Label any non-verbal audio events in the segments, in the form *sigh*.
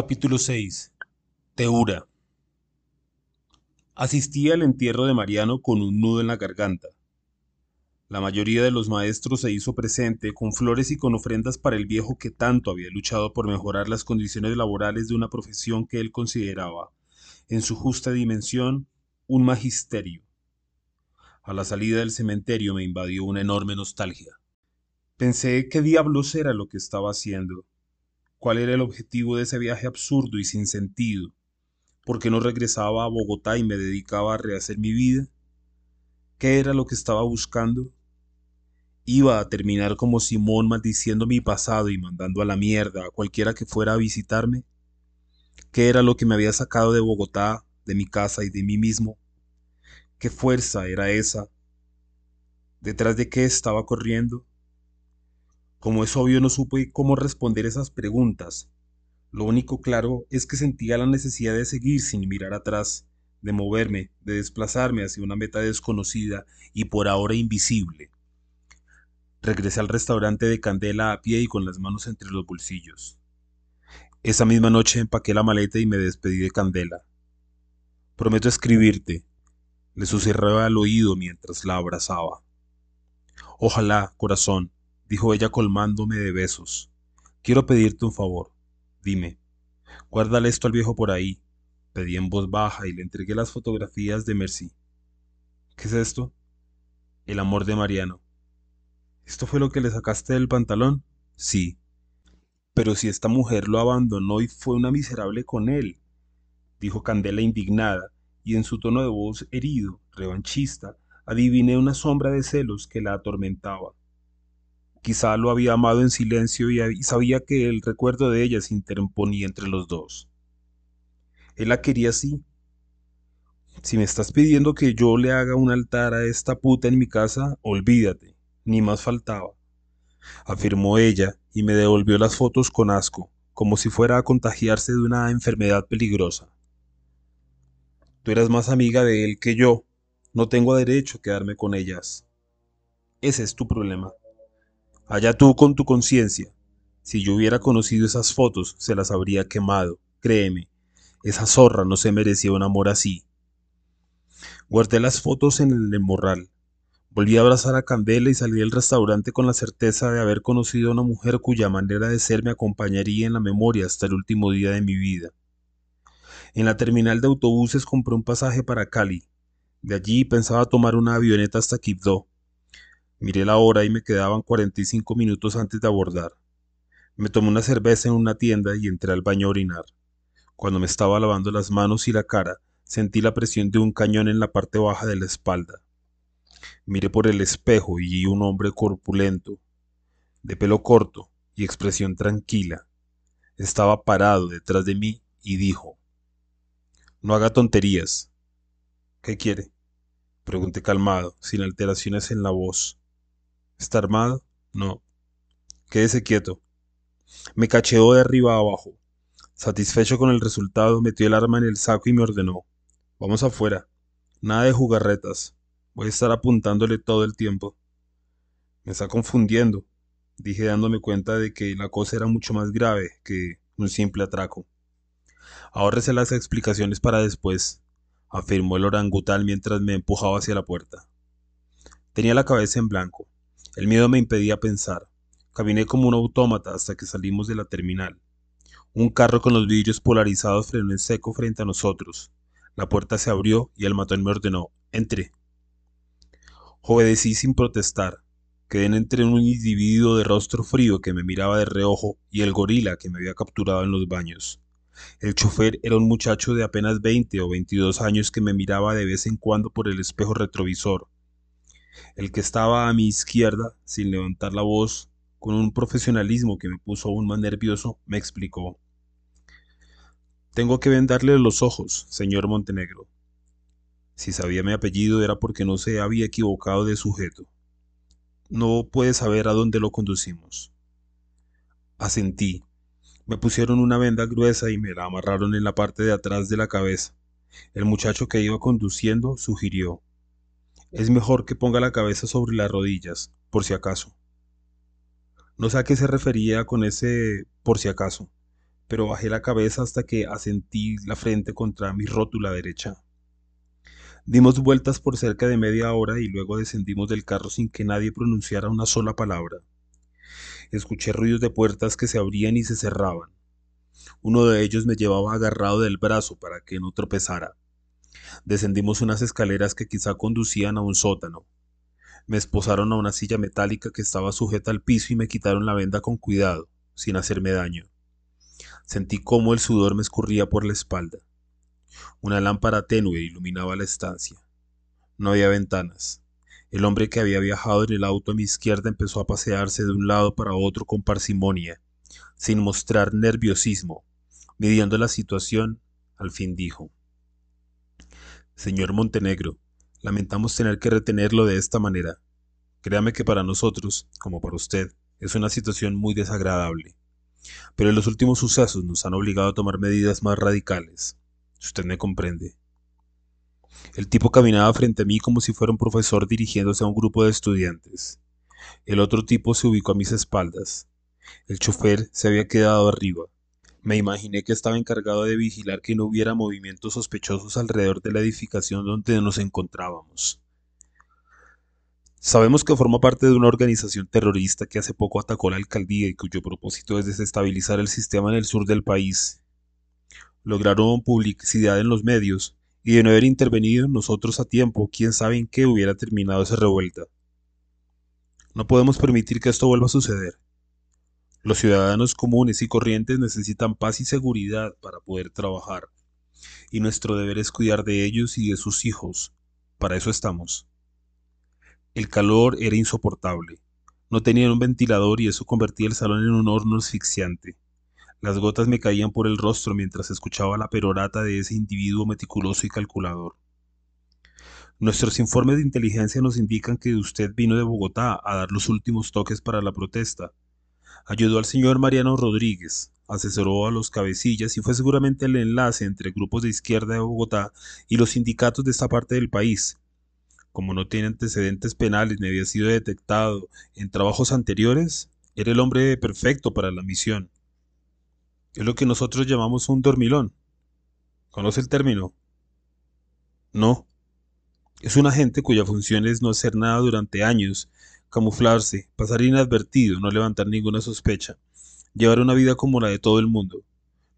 Capítulo 6. Teura. Asistí al entierro de Mariano con un nudo en la garganta. La mayoría de los maestros se hizo presente con flores y con ofrendas para el viejo que tanto había luchado por mejorar las condiciones laborales de una profesión que él consideraba, en su justa dimensión, un magisterio. A la salida del cementerio me invadió una enorme nostalgia. Pensé qué diablos era lo que estaba haciendo cuál era el objetivo de ese viaje absurdo y sin sentido, por qué no regresaba a Bogotá y me dedicaba a rehacer mi vida, qué era lo que estaba buscando. Iba a terminar como Simón maldiciendo mi pasado y mandando a la mierda a cualquiera que fuera a visitarme. ¿Qué era lo que me había sacado de Bogotá, de mi casa y de mí mismo? ¿Qué fuerza era esa? ¿Detrás de qué estaba corriendo? Como es obvio, no supe cómo responder esas preguntas. Lo único claro es que sentía la necesidad de seguir sin mirar atrás, de moverme, de desplazarme hacia una meta desconocida y por ahora invisible. Regresé al restaurante de Candela a pie y con las manos entre los bolsillos. Esa misma noche empaqué la maleta y me despedí de Candela. Prometo escribirte, le susurraba al oído mientras la abrazaba. Ojalá, corazón, dijo ella colmándome de besos. Quiero pedirte un favor. Dime, guárdale esto al viejo por ahí. Pedí en voz baja y le entregué las fotografías de Mercy. ¿Qué es esto? El amor de Mariano. ¿Esto fue lo que le sacaste del pantalón? Sí. Pero si esta mujer lo abandonó y fue una miserable con él, dijo Candela indignada, y en su tono de voz herido, revanchista, adiviné una sombra de celos que la atormentaba. Quizá lo había amado en silencio y sabía que el recuerdo de ella se interponía entre los dos. Él la quería así. Si me estás pidiendo que yo le haga un altar a esta puta en mi casa, olvídate, ni más faltaba, afirmó ella y me devolvió las fotos con asco, como si fuera a contagiarse de una enfermedad peligrosa. Tú eras más amiga de él que yo, no tengo derecho a quedarme con ellas. Ese es tu problema. Allá tú con tu conciencia. Si yo hubiera conocido esas fotos, se las habría quemado. Créeme, esa zorra no se merecía un amor así. Guardé las fotos en el morral. Volví a abrazar a Candela y salí del restaurante con la certeza de haber conocido a una mujer cuya manera de ser me acompañaría en la memoria hasta el último día de mi vida. En la terminal de autobuses compré un pasaje para Cali. De allí pensaba tomar una avioneta hasta Quibdó, Miré la hora y me quedaban 45 minutos antes de abordar. Me tomé una cerveza en una tienda y entré al baño a orinar. Cuando me estaba lavando las manos y la cara, sentí la presión de un cañón en la parte baja de la espalda. Miré por el espejo y vi un hombre corpulento, de pelo corto y expresión tranquila. Estaba parado detrás de mí y dijo, No haga tonterías. ¿Qué quiere? Pregunté calmado, sin alteraciones en la voz. ¿Está armado? No. Quédese quieto. Me cacheó de arriba a abajo. Satisfecho con el resultado, metió el arma en el saco y me ordenó. Vamos afuera. Nada de jugarretas. Voy a estar apuntándole todo el tiempo. Me está confundiendo, dije dándome cuenta de que la cosa era mucho más grave que un simple atraco. Ahórrese las explicaciones para después, afirmó el orangután mientras me empujaba hacia la puerta. Tenía la cabeza en blanco. El miedo me impedía pensar. Caminé como un autómata hasta que salimos de la terminal. Un carro con los vidrios polarizados frenó en seco frente a nosotros. La puerta se abrió y el matón me ordenó, entre. Obedecí sin protestar. Quedé entre un individuo de rostro frío que me miraba de reojo y el gorila que me había capturado en los baños. El chofer era un muchacho de apenas 20 o 22 años que me miraba de vez en cuando por el espejo retrovisor. El que estaba a mi izquierda, sin levantar la voz, con un profesionalismo que me puso aún más nervioso, me explicó. Tengo que vendarle los ojos, señor Montenegro. Si sabía mi apellido era porque no se había equivocado de sujeto. No puede saber a dónde lo conducimos. Asentí. Me pusieron una venda gruesa y me la amarraron en la parte de atrás de la cabeza. El muchacho que iba conduciendo sugirió. Es mejor que ponga la cabeza sobre las rodillas, por si acaso. No sé a qué se refería con ese por si acaso, pero bajé la cabeza hasta que asentí la frente contra mi rótula derecha. Dimos vueltas por cerca de media hora y luego descendimos del carro sin que nadie pronunciara una sola palabra. Escuché ruidos de puertas que se abrían y se cerraban. Uno de ellos me llevaba agarrado del brazo para que no tropezara. Descendimos unas escaleras que quizá conducían a un sótano. Me esposaron a una silla metálica que estaba sujeta al piso y me quitaron la venda con cuidado, sin hacerme daño. Sentí cómo el sudor me escurría por la espalda. Una lámpara tenue iluminaba la estancia. No había ventanas. El hombre que había viajado en el auto a mi izquierda empezó a pasearse de un lado para otro con parsimonia, sin mostrar nerviosismo. Midiendo la situación, al fin dijo Señor Montenegro, lamentamos tener que retenerlo de esta manera. Créame que para nosotros, como para usted, es una situación muy desagradable. Pero los últimos sucesos nos han obligado a tomar medidas más radicales. Usted me comprende. El tipo caminaba frente a mí como si fuera un profesor dirigiéndose a un grupo de estudiantes. El otro tipo se ubicó a mis espaldas. El chofer se había quedado arriba. Me imaginé que estaba encargado de vigilar que no hubiera movimientos sospechosos alrededor de la edificación donde nos encontrábamos. Sabemos que forma parte de una organización terrorista que hace poco atacó la alcaldía y cuyo propósito es desestabilizar el sistema en el sur del país. Lograron publicidad en los medios y de no haber intervenido nosotros a tiempo, quién sabe en qué hubiera terminado esa revuelta. No podemos permitir que esto vuelva a suceder. Los ciudadanos comunes y corrientes necesitan paz y seguridad para poder trabajar, y nuestro deber es cuidar de ellos y de sus hijos. Para eso estamos. El calor era insoportable. No tenían un ventilador y eso convertía el salón en un horno asfixiante. Las gotas me caían por el rostro mientras escuchaba la perorata de ese individuo meticuloso y calculador. Nuestros informes de inteligencia nos indican que usted vino de Bogotá a dar los últimos toques para la protesta, Ayudó al señor Mariano Rodríguez, asesoró a los cabecillas y fue seguramente el enlace entre grupos de izquierda de Bogotá y los sindicatos de esta parte del país. Como no tiene antecedentes penales ni había sido detectado en trabajos anteriores, era el hombre perfecto para la misión. Es lo que nosotros llamamos un dormilón. ¿Conoce el término? No. Es un agente cuya función es no hacer nada durante años camuflarse, pasar inadvertido, no levantar ninguna sospecha, llevar una vida como la de todo el mundo.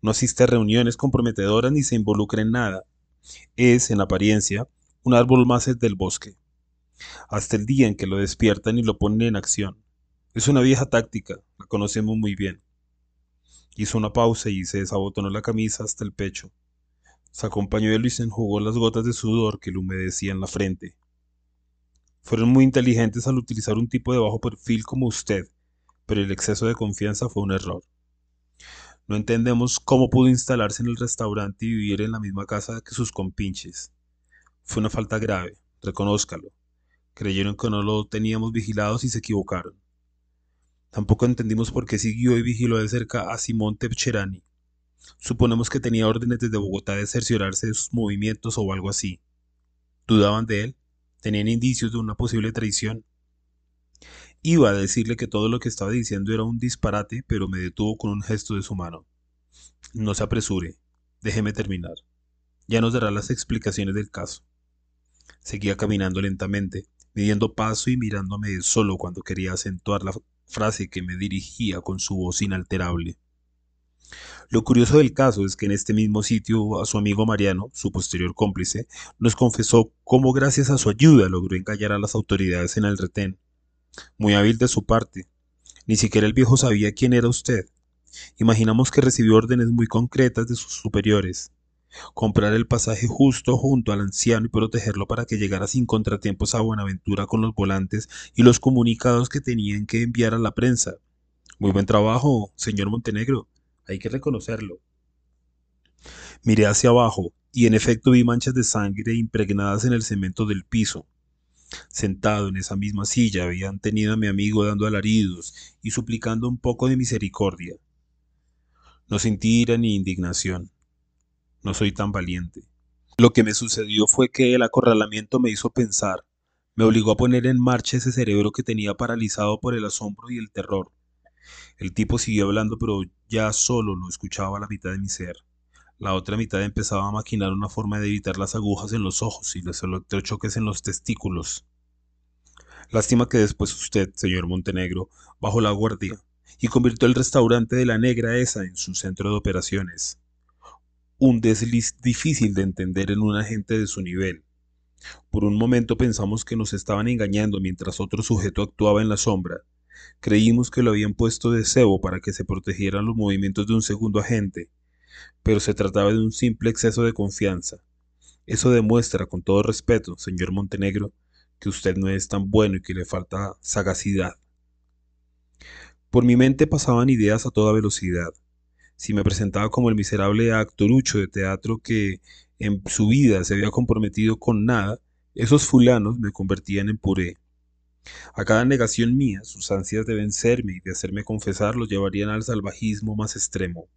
No asiste a reuniones comprometedoras ni se involucra en nada. Es, en apariencia, un árbol más del bosque. Hasta el día en que lo despiertan y lo ponen en acción. Es una vieja táctica, la conocemos muy bien. Hizo una pausa y se desabotonó la camisa hasta el pecho. Sacó un pañuelo y se enjugó las gotas de sudor que le humedecían la frente. Fueron muy inteligentes al utilizar un tipo de bajo perfil como usted, pero el exceso de confianza fue un error. No entendemos cómo pudo instalarse en el restaurante y vivir en la misma casa que sus compinches. Fue una falta grave, reconózcalo. Creyeron que no lo teníamos vigilados y se equivocaron. Tampoco entendimos por qué siguió y vigiló de cerca a Simón Tepcherani. Suponemos que tenía órdenes desde Bogotá de cerciorarse de sus movimientos o algo así. ¿Dudaban de él? Tenían indicios de una posible traición. Iba a decirle que todo lo que estaba diciendo era un disparate, pero me detuvo con un gesto de su mano. No se apresure, déjeme terminar. Ya nos dará las explicaciones del caso. Seguía caminando lentamente, midiendo paso y mirándome solo cuando quería acentuar la frase que me dirigía con su voz inalterable. Lo curioso del caso es que en este mismo sitio a su amigo Mariano, su posterior cómplice, nos confesó cómo gracias a su ayuda logró engañar a las autoridades en el retén. Muy hábil de su parte. Ni siquiera el viejo sabía quién era usted. Imaginamos que recibió órdenes muy concretas de sus superiores. Comprar el pasaje justo junto al anciano y protegerlo para que llegara sin contratiempos a Buenaventura con los volantes y los comunicados que tenían que enviar a la prensa. Muy buen trabajo, señor Montenegro hay que reconocerlo. Miré hacia abajo y en efecto vi manchas de sangre impregnadas en el cemento del piso. Sentado en esa misma silla habían tenido a mi amigo dando alaridos y suplicando un poco de misericordia. No sentí ira ni indignación. No soy tan valiente. Lo que me sucedió fue que el acorralamiento me hizo pensar, me obligó a poner en marcha ese cerebro que tenía paralizado por el asombro y el terror. El tipo siguió hablando, pero ya solo lo escuchaba la mitad de mi ser. La otra mitad empezaba a maquinar una forma de evitar las agujas en los ojos y los electrochoques en los testículos. Lástima que después usted, señor Montenegro, bajó la guardia y convirtió el restaurante de la negra esa en su centro de operaciones. Un desliz difícil de entender en un agente de su nivel. Por un momento pensamos que nos estaban engañando mientras otro sujeto actuaba en la sombra. Creímos que lo habían puesto de cebo para que se protegieran los movimientos de un segundo agente, pero se trataba de un simple exceso de confianza. Eso demuestra, con todo respeto, señor Montenegro, que usted no es tan bueno y que le falta sagacidad. Por mi mente pasaban ideas a toda velocidad. Si me presentaba como el miserable actorucho de teatro que en su vida se había comprometido con nada, esos fulanos me convertían en puré. A cada negación mía, sus ansias de vencerme y de hacerme confesar los llevarían al salvajismo más extremo.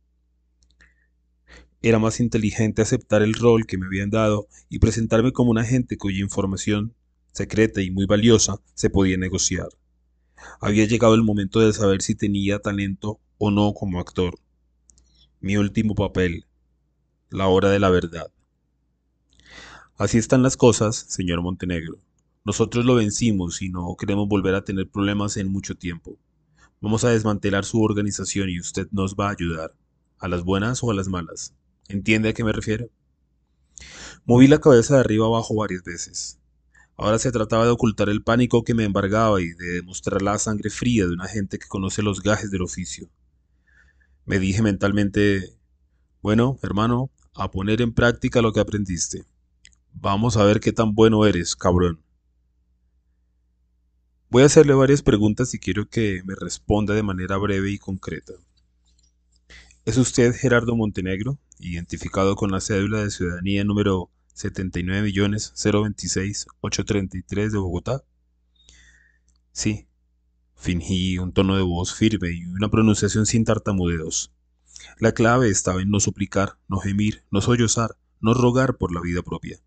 Era más inteligente aceptar el rol que me habían dado y presentarme como un agente cuya información, secreta y muy valiosa, se podía negociar. Había llegado el momento de saber si tenía talento o no como actor. Mi último papel. La hora de la verdad. Así están las cosas, señor Montenegro. Nosotros lo vencimos y no queremos volver a tener problemas en mucho tiempo. Vamos a desmantelar su organización y usted nos va a ayudar, a las buenas o a las malas. ¿Entiende a qué me refiero? Moví la cabeza de arriba abajo varias veces. Ahora se trataba de ocultar el pánico que me embargaba y de demostrar la sangre fría de una gente que conoce los gajes del oficio. Me dije mentalmente, bueno, hermano, a poner en práctica lo que aprendiste. Vamos a ver qué tan bueno eres, cabrón. Voy a hacerle varias preguntas y quiero que me responda de manera breve y concreta. ¿Es usted Gerardo Montenegro, identificado con la cédula de ciudadanía número 79.026.833 de Bogotá? Sí, fingí un tono de voz firme y una pronunciación sin tartamudeos. La clave estaba en no suplicar, no gemir, no sollozar, no rogar por la vida propia.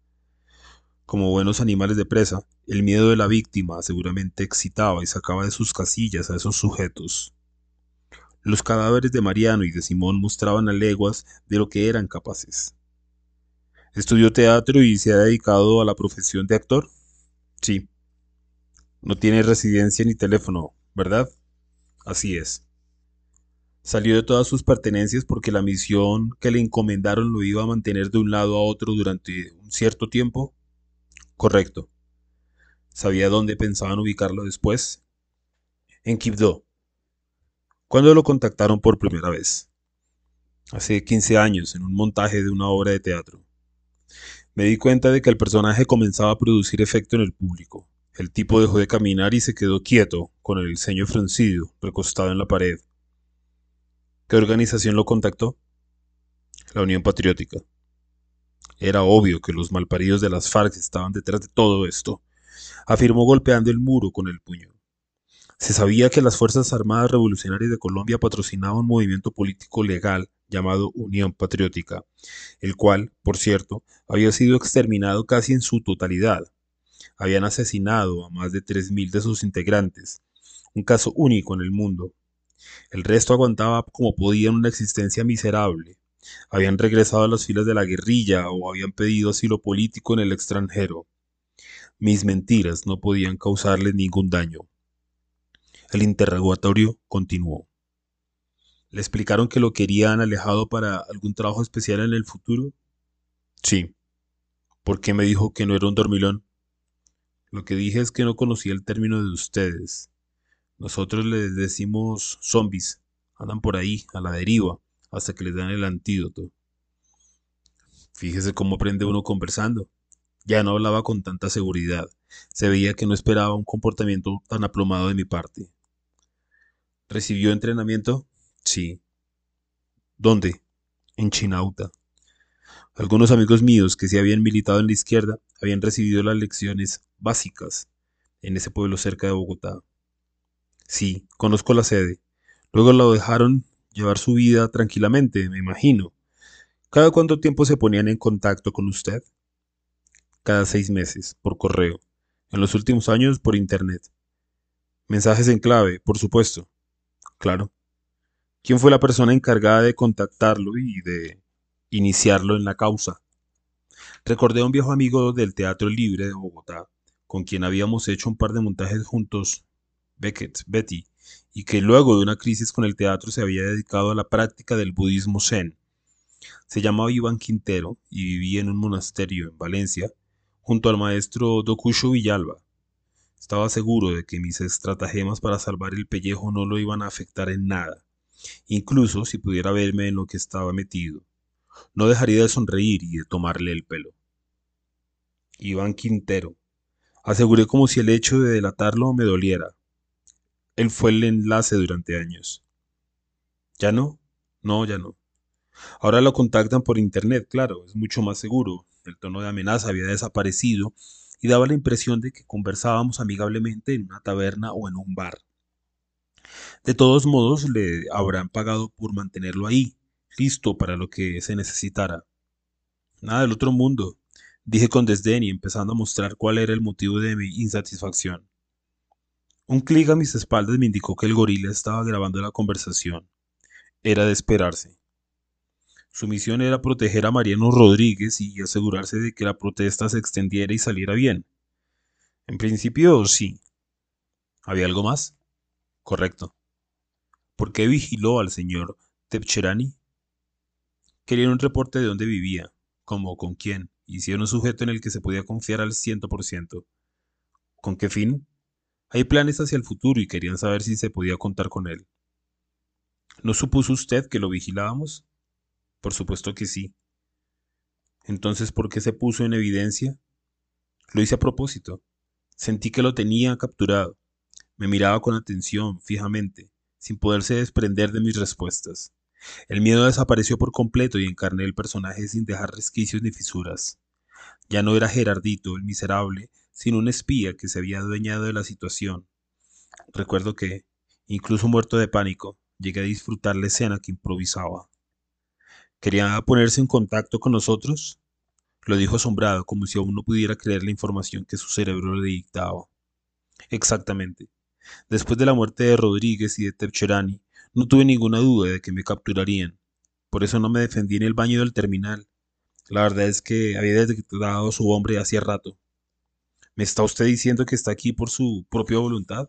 Como buenos animales de presa, el miedo de la víctima seguramente excitaba y sacaba de sus casillas a esos sujetos. Los cadáveres de Mariano y de Simón mostraban a leguas de lo que eran capaces. ¿Estudió teatro y se ha dedicado a la profesión de actor? Sí. No tiene residencia ni teléfono, ¿verdad? Así es. Salió de todas sus pertenencias porque la misión que le encomendaron lo iba a mantener de un lado a otro durante un cierto tiempo. Correcto. ¿Sabía dónde pensaban ubicarlo después? En Quibdó. ¿Cuándo lo contactaron por primera vez? Hace 15 años, en un montaje de una obra de teatro. Me di cuenta de que el personaje comenzaba a producir efecto en el público. El tipo dejó de caminar y se quedó quieto, con el ceño fruncido, recostado en la pared. ¿Qué organización lo contactó? La Unión Patriótica. Era obvio que los malparidos de las FARC estaban detrás de todo esto, afirmó golpeando el muro con el puño. Se sabía que las Fuerzas Armadas Revolucionarias de Colombia patrocinaban un movimiento político legal llamado Unión Patriótica, el cual, por cierto, había sido exterminado casi en su totalidad. Habían asesinado a más de 3.000 de sus integrantes, un caso único en el mundo. El resto aguantaba como podían una existencia miserable. Habían regresado a las filas de la guerrilla o habían pedido asilo político en el extranjero. Mis mentiras no podían causarles ningún daño. El interrogatorio continuó. ¿Le explicaron que lo querían alejado para algún trabajo especial en el futuro? Sí. ¿Por qué me dijo que no era un dormilón? Lo que dije es que no conocía el término de ustedes. Nosotros les decimos zombies. Andan por ahí, a la deriva, hasta que les dan el antídoto. Fíjese cómo aprende uno conversando. Ya no hablaba con tanta seguridad. Se veía que no esperaba un comportamiento tan aplomado de mi parte. ¿Recibió entrenamiento? Sí. ¿Dónde? En Chinauta. Algunos amigos míos que se habían militado en la izquierda habían recibido las lecciones básicas en ese pueblo cerca de Bogotá. Sí, conozco la sede. Luego lo dejaron llevar su vida tranquilamente, me imagino. ¿Cada cuánto tiempo se ponían en contacto con usted? Cada seis meses, por correo. En los últimos años, por Internet. Mensajes en clave, por supuesto. Claro. ¿Quién fue la persona encargada de contactarlo y de iniciarlo en la causa? Recordé a un viejo amigo del Teatro Libre de Bogotá, con quien habíamos hecho un par de montajes juntos, Beckett, Betty, y que luego de una crisis con el teatro se había dedicado a la práctica del budismo zen. Se llamaba Iván Quintero y vivía en un monasterio en Valencia, junto al maestro Docusho Villalba. Estaba seguro de que mis estratagemas para salvar el pellejo no lo iban a afectar en nada, incluso si pudiera verme en lo que estaba metido. No dejaría de sonreír y de tomarle el pelo. Iván Quintero. Aseguré como si el hecho de delatarlo me doliera. Él fue el enlace durante años. ¿Ya no? No, ya no. Ahora lo contactan por internet, claro, es mucho más seguro. El tono de amenaza había desaparecido y daba la impresión de que conversábamos amigablemente en una taberna o en un bar. De todos modos, le habrán pagado por mantenerlo ahí, listo para lo que se necesitara. Nada del otro mundo, dije con desdén y empezando a mostrar cuál era el motivo de mi insatisfacción. Un clic a mis espaldas me indicó que el gorila estaba grabando la conversación. Era de esperarse. Su misión era proteger a Mariano Rodríguez y asegurarse de que la protesta se extendiera y saliera bien. En principio, sí. ¿Había algo más? Correcto. ¿Por qué vigiló al señor Tepcherani? Quería un reporte de dónde vivía, cómo, con quién, y si era un sujeto en el que se podía confiar al ciento por ciento. ¿Con qué fin? Hay planes hacia el futuro y querían saber si se podía contar con él. ¿No supuso usted que lo vigilábamos? Por supuesto que sí. Entonces, ¿por qué se puso en evidencia? Lo hice a propósito. Sentí que lo tenía capturado. Me miraba con atención, fijamente, sin poderse desprender de mis respuestas. El miedo desapareció por completo y encarné el personaje sin dejar resquicios ni fisuras. Ya no era Gerardito, el miserable, sino un espía que se había adueñado de la situación. Recuerdo que, incluso muerto de pánico, llegué a disfrutar la escena que improvisaba. ¿Quería ponerse en contacto con nosotros? Lo dijo asombrado, como si aún no pudiera creer la información que su cerebro le dictaba. Exactamente. Después de la muerte de Rodríguez y de Tepcherani, no tuve ninguna duda de que me capturarían. Por eso no me defendí en el baño del terminal. La verdad es que había detectado a su hombre hacía rato. ¿Me está usted diciendo que está aquí por su propia voluntad?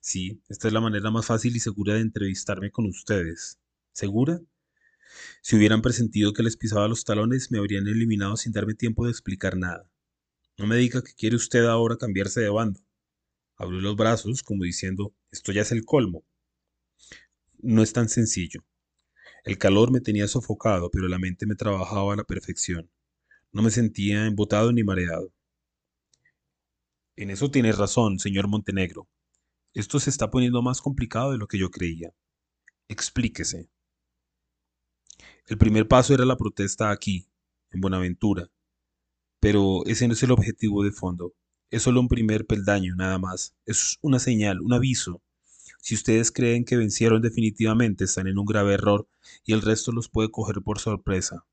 Sí, esta es la manera más fácil y segura de entrevistarme con ustedes. ¿Segura? Si hubieran presentido que les pisaba los talones, me habrían eliminado sin darme tiempo de explicar nada. No me diga que quiere usted ahora cambiarse de bando. Abrió los brazos, como diciendo, esto ya es el colmo. No es tan sencillo. El calor me tenía sofocado, pero la mente me trabajaba a la perfección. No me sentía embotado ni mareado. En eso tiene razón, señor Montenegro. Esto se está poniendo más complicado de lo que yo creía. Explíquese. El primer paso era la protesta aquí, en Buenaventura. Pero ese no es el objetivo de fondo. Es solo un primer peldaño, nada más. Es una señal, un aviso. Si ustedes creen que vencieron definitivamente, están en un grave error y el resto los puede coger por sorpresa.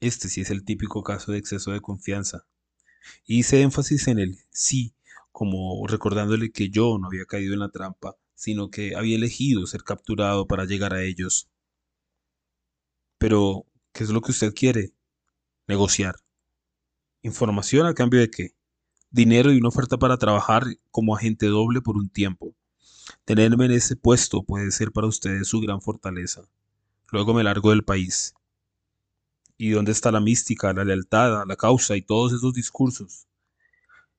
Este sí es el típico caso de exceso de confianza. Hice énfasis en el sí, como recordándole que yo no había caído en la trampa, sino que había elegido ser capturado para llegar a ellos. Pero, ¿qué es lo que usted quiere? Negociar. ¿Información a cambio de qué? Dinero y una oferta para trabajar como agente doble por un tiempo. Tenerme en ese puesto puede ser para ustedes su gran fortaleza. Luego me largo del país. ¿Y dónde está la mística, la lealtad, la causa y todos esos discursos?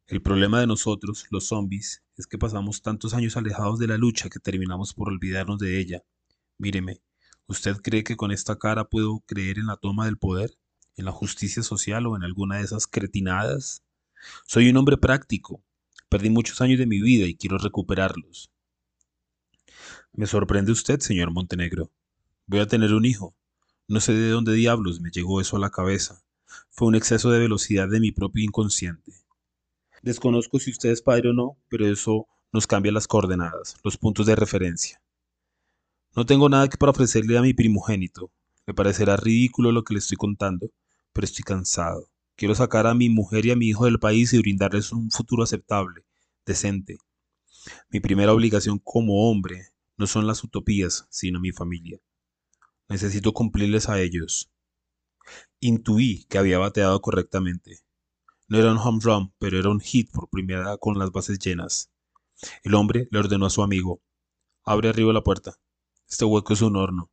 El problema de nosotros, los zombies, es que pasamos tantos años alejados de la lucha que terminamos por olvidarnos de ella. Míreme, ¿Usted cree que con esta cara puedo creer en la toma del poder, en la justicia social o en alguna de esas cretinadas? Soy un hombre práctico. Perdí muchos años de mi vida y quiero recuperarlos. Me sorprende usted, señor Montenegro. Voy a tener un hijo. No sé de dónde diablos me llegó eso a la cabeza. Fue un exceso de velocidad de mi propio inconsciente. Desconozco si usted es padre o no, pero eso nos cambia las coordenadas, los puntos de referencia. No tengo nada que para ofrecerle a mi primogénito. Me parecerá ridículo lo que le estoy contando, pero estoy cansado. Quiero sacar a mi mujer y a mi hijo del país y brindarles un futuro aceptable, decente. Mi primera obligación como hombre no son las utopías, sino mi familia. Necesito cumplirles a ellos. Intuí que había bateado correctamente. No era un home run, pero era un hit por primera con las bases llenas. El hombre le ordenó a su amigo, abre arriba la puerta. Este hueco es un horno.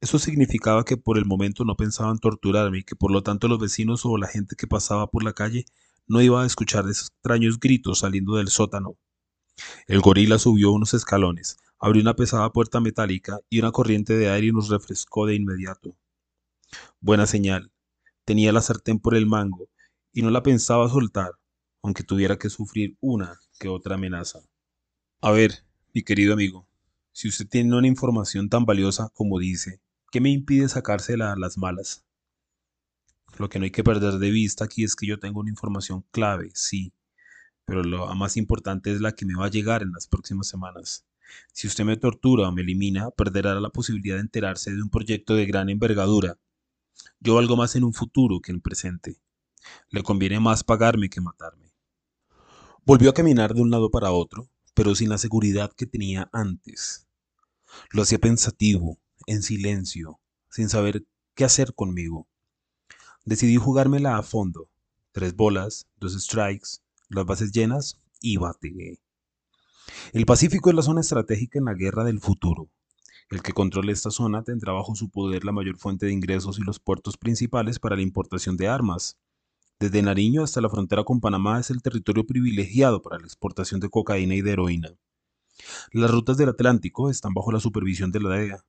Eso significaba que por el momento no pensaban torturarme y que por lo tanto los vecinos o la gente que pasaba por la calle no iba a escuchar esos extraños gritos saliendo del sótano. El gorila subió unos escalones, abrió una pesada puerta metálica y una corriente de aire nos refrescó de inmediato. Buena señal. Tenía la sartén por el mango y no la pensaba soltar, aunque tuviera que sufrir una que otra amenaza. A ver, mi querido amigo, si usted tiene una información tan valiosa como dice, ¿Qué me impide sacársela a las malas? Lo que no hay que perder de vista aquí es que yo tengo una información clave, sí, pero lo más importante es la que me va a llegar en las próximas semanas. Si usted me tortura o me elimina, perderá la posibilidad de enterarse de un proyecto de gran envergadura. Yo valgo más en un futuro que en presente. Le conviene más pagarme que matarme. Volvió a caminar de un lado para otro, pero sin la seguridad que tenía antes. Lo hacía pensativo, en silencio, sin saber qué hacer conmigo. Decidí jugármela a fondo. Tres bolas, dos strikes, las bases llenas y bate. El Pacífico es la zona estratégica en la guerra del futuro. El que controle esta zona tendrá bajo su poder la mayor fuente de ingresos y los puertos principales para la importación de armas. Desde Nariño hasta la frontera con Panamá es el territorio privilegiado para la exportación de cocaína y de heroína. Las rutas del Atlántico están bajo la supervisión de la DEA,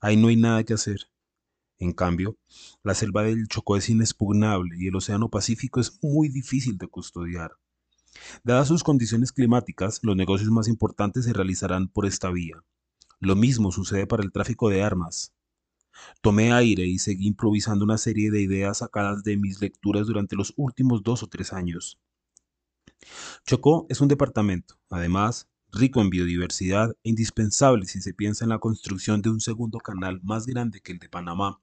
Ahí no hay nada que hacer. En cambio, la selva del Chocó es inexpugnable y el Océano Pacífico es muy difícil de custodiar. Dadas sus condiciones climáticas, los negocios más importantes se realizarán por esta vía. Lo mismo sucede para el tráfico de armas. Tomé aire y seguí improvisando una serie de ideas sacadas de mis lecturas durante los últimos dos o tres años. Chocó es un departamento, además, rico en biodiversidad e indispensable si se piensa en la construcción de un segundo canal más grande que el de Panamá.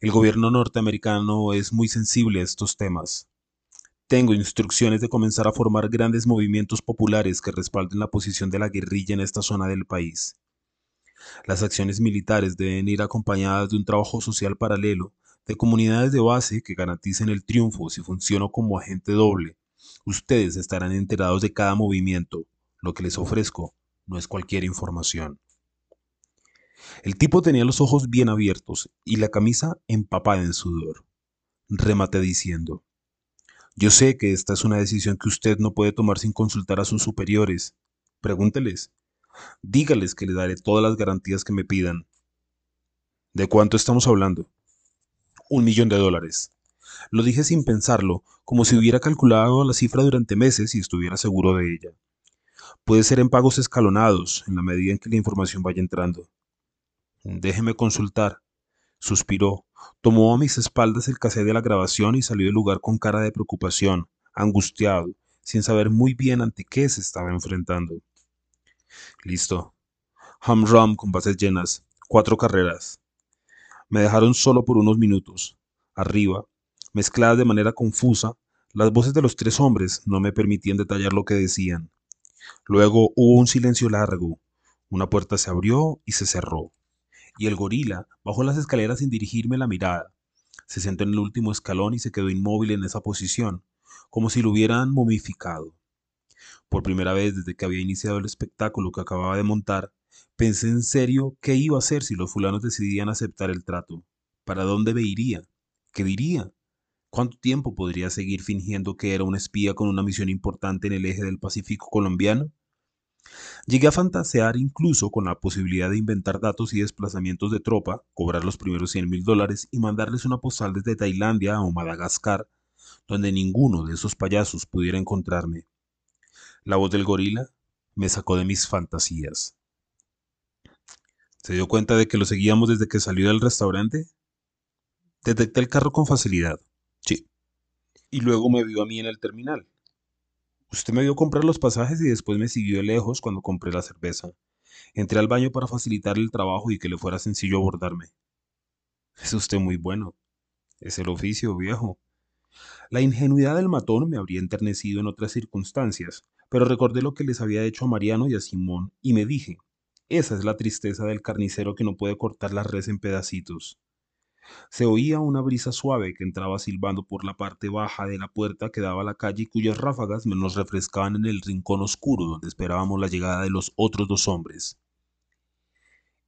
El gobierno norteamericano es muy sensible a estos temas. Tengo instrucciones de comenzar a formar grandes movimientos populares que respalden la posición de la guerrilla en esta zona del país. Las acciones militares deben ir acompañadas de un trabajo social paralelo, de comunidades de base que garanticen el triunfo si funciono como agente doble. Ustedes estarán enterados de cada movimiento, lo que les ofrezco no es cualquier información. El tipo tenía los ojos bien abiertos y la camisa empapada en sudor. Rematé diciendo, yo sé que esta es una decisión que usted no puede tomar sin consultar a sus superiores. Pregúnteles. Dígales que le daré todas las garantías que me pidan. ¿De cuánto estamos hablando? Un millón de dólares. Lo dije sin pensarlo, como si hubiera calculado la cifra durante meses y estuviera seguro de ella. Puede ser en pagos escalonados, en la medida en que la información vaya entrando. Déjeme consultar. Suspiró, tomó a mis espaldas el cassette de la grabación y salió del lugar con cara de preocupación, angustiado, sin saber muy bien ante qué se estaba enfrentando. Listo. Hum Rum con bases llenas, cuatro carreras. Me dejaron solo por unos minutos. Arriba, mezcladas de manera confusa, las voces de los tres hombres no me permitían detallar lo que decían. Luego hubo un silencio largo. Una puerta se abrió y se cerró. Y el gorila bajó las escaleras sin dirigirme la mirada. Se sentó en el último escalón y se quedó inmóvil en esa posición, como si lo hubieran momificado. Por primera vez desde que había iniciado el espectáculo que acababa de montar, pensé en serio qué iba a hacer si los fulanos decidían aceptar el trato. ¿Para dónde me iría? ¿Qué diría? ¿Cuánto tiempo podría seguir fingiendo que era un espía con una misión importante en el eje del Pacífico colombiano? Llegué a fantasear incluso con la posibilidad de inventar datos y desplazamientos de tropa, cobrar los primeros 100 mil dólares y mandarles una postal desde Tailandia o Madagascar, donde ninguno de esos payasos pudiera encontrarme. La voz del gorila me sacó de mis fantasías. ¿Se dio cuenta de que lo seguíamos desde que salió del restaurante? Detecté el carro con facilidad. Sí. Y luego me vio a mí en el terminal. Usted me vio comprar los pasajes y después me siguió de lejos cuando compré la cerveza. Entré al baño para facilitar el trabajo y que le fuera sencillo abordarme. Es usted muy bueno. Es el oficio, viejo. La ingenuidad del matón me habría enternecido en otras circunstancias, pero recordé lo que les había hecho a Mariano y a Simón y me dije, esa es la tristeza del carnicero que no puede cortar la res en pedacitos. Se oía una brisa suave que entraba silbando por la parte baja de la puerta que daba a la calle y cuyas ráfagas nos refrescaban en el rincón oscuro donde esperábamos la llegada de los otros dos hombres.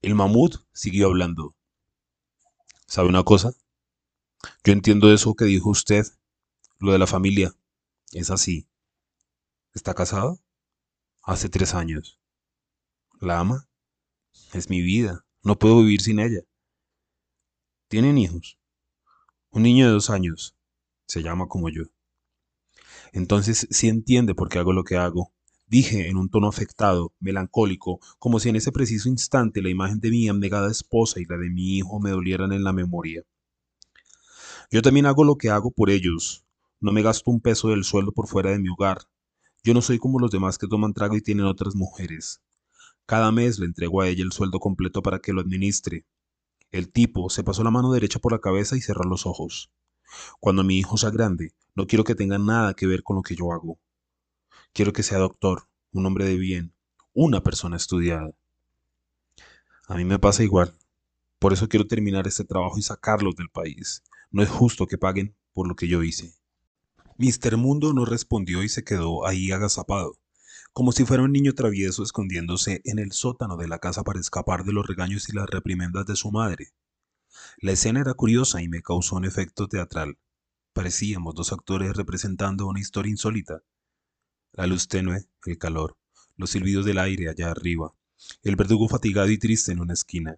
El mamut siguió hablando. ¿Sabe una cosa? Yo entiendo eso que dijo usted, lo de la familia. Es así. ¿Está casado? Hace tres años. ¿La ama? Es mi vida. No puedo vivir sin ella. ¿Tienen hijos? Un niño de dos años. Se llama como yo. Entonces sí entiende por qué hago lo que hago. Dije en un tono afectado, melancólico, como si en ese preciso instante la imagen de mi abnegada esposa y la de mi hijo me dolieran en la memoria. Yo también hago lo que hago por ellos. No me gasto un peso del sueldo por fuera de mi hogar. Yo no soy como los demás que toman trago y tienen otras mujeres. Cada mes le entrego a ella el sueldo completo para que lo administre. El tipo se pasó la mano derecha por la cabeza y cerró los ojos. Cuando mi hijo sea grande, no quiero que tenga nada que ver con lo que yo hago. Quiero que sea doctor, un hombre de bien, una persona estudiada. A mí me pasa igual. Por eso quiero terminar este trabajo y sacarlos del país. No es justo que paguen por lo que yo hice. Mister Mundo no respondió y se quedó ahí agazapado, como si fuera un niño travieso escondiéndose en el sótano de la casa para escapar de los regaños y las reprimendas de su madre. La escena era curiosa y me causó un efecto teatral. Parecíamos dos actores representando una historia insólita. La luz tenue, el calor, los silbidos del aire allá arriba, el verdugo fatigado y triste en una esquina,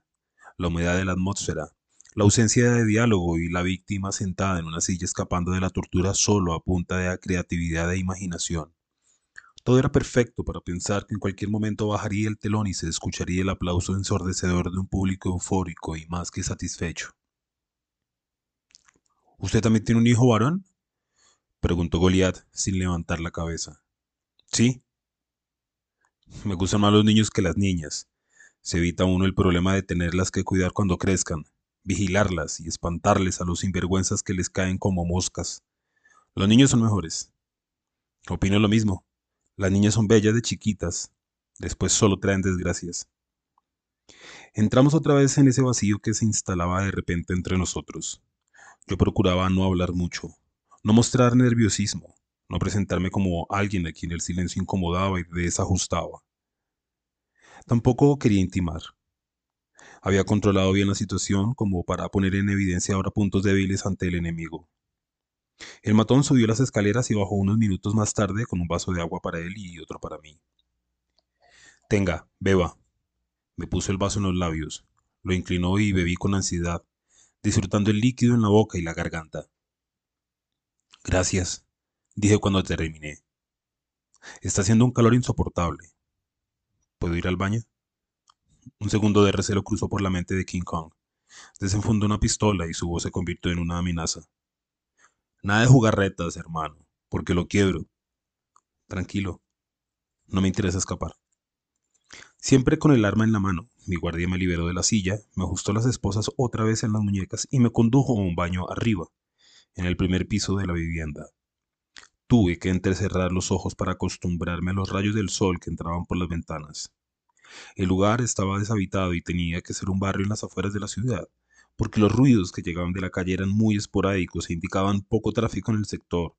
la humedad de la atmósfera, la ausencia de diálogo y la víctima sentada en una silla escapando de la tortura solo a punta de creatividad e imaginación. Todo era perfecto para pensar que en cualquier momento bajaría el telón y se escucharía el aplauso ensordecedor de un público eufórico y más que satisfecho. ¿Usted también tiene un hijo varón? preguntó Goliat sin levantar la cabeza. Sí. Me gustan más los niños que las niñas. Se evita uno el problema de tenerlas que cuidar cuando crezcan, vigilarlas y espantarles a los sinvergüenzas que les caen como moscas. Los niños son mejores. Opino lo mismo. Las niñas son bellas de chiquitas, después solo traen desgracias. Entramos otra vez en ese vacío que se instalaba de repente entre nosotros. Yo procuraba no hablar mucho, no mostrar nerviosismo, no presentarme como alguien a quien el silencio incomodaba y desajustaba. Tampoco quería intimar. Había controlado bien la situación como para poner en evidencia ahora puntos débiles ante el enemigo. El matón subió las escaleras y bajó unos minutos más tarde con un vaso de agua para él y otro para mí. Tenga, beba. Me puso el vaso en los labios, lo inclinó y bebí con ansiedad, disfrutando el líquido en la boca y la garganta. Gracias, dije cuando terminé. Está haciendo un calor insoportable. ¿Puedo ir al baño? Un segundo de recelo cruzó por la mente de King Kong. Desenfundó una pistola y su voz se convirtió en una amenaza. Nada de jugarretas, hermano, porque lo quiebro. Tranquilo, no me interesa escapar. Siempre con el arma en la mano, mi guardia me liberó de la silla, me ajustó las esposas otra vez en las muñecas y me condujo a un baño arriba, en el primer piso de la vivienda. Tuve que entrecerrar los ojos para acostumbrarme a los rayos del sol que entraban por las ventanas. El lugar estaba deshabitado y tenía que ser un barrio en las afueras de la ciudad, porque los ruidos que llegaban de la calle eran muy esporádicos e indicaban poco tráfico en el sector.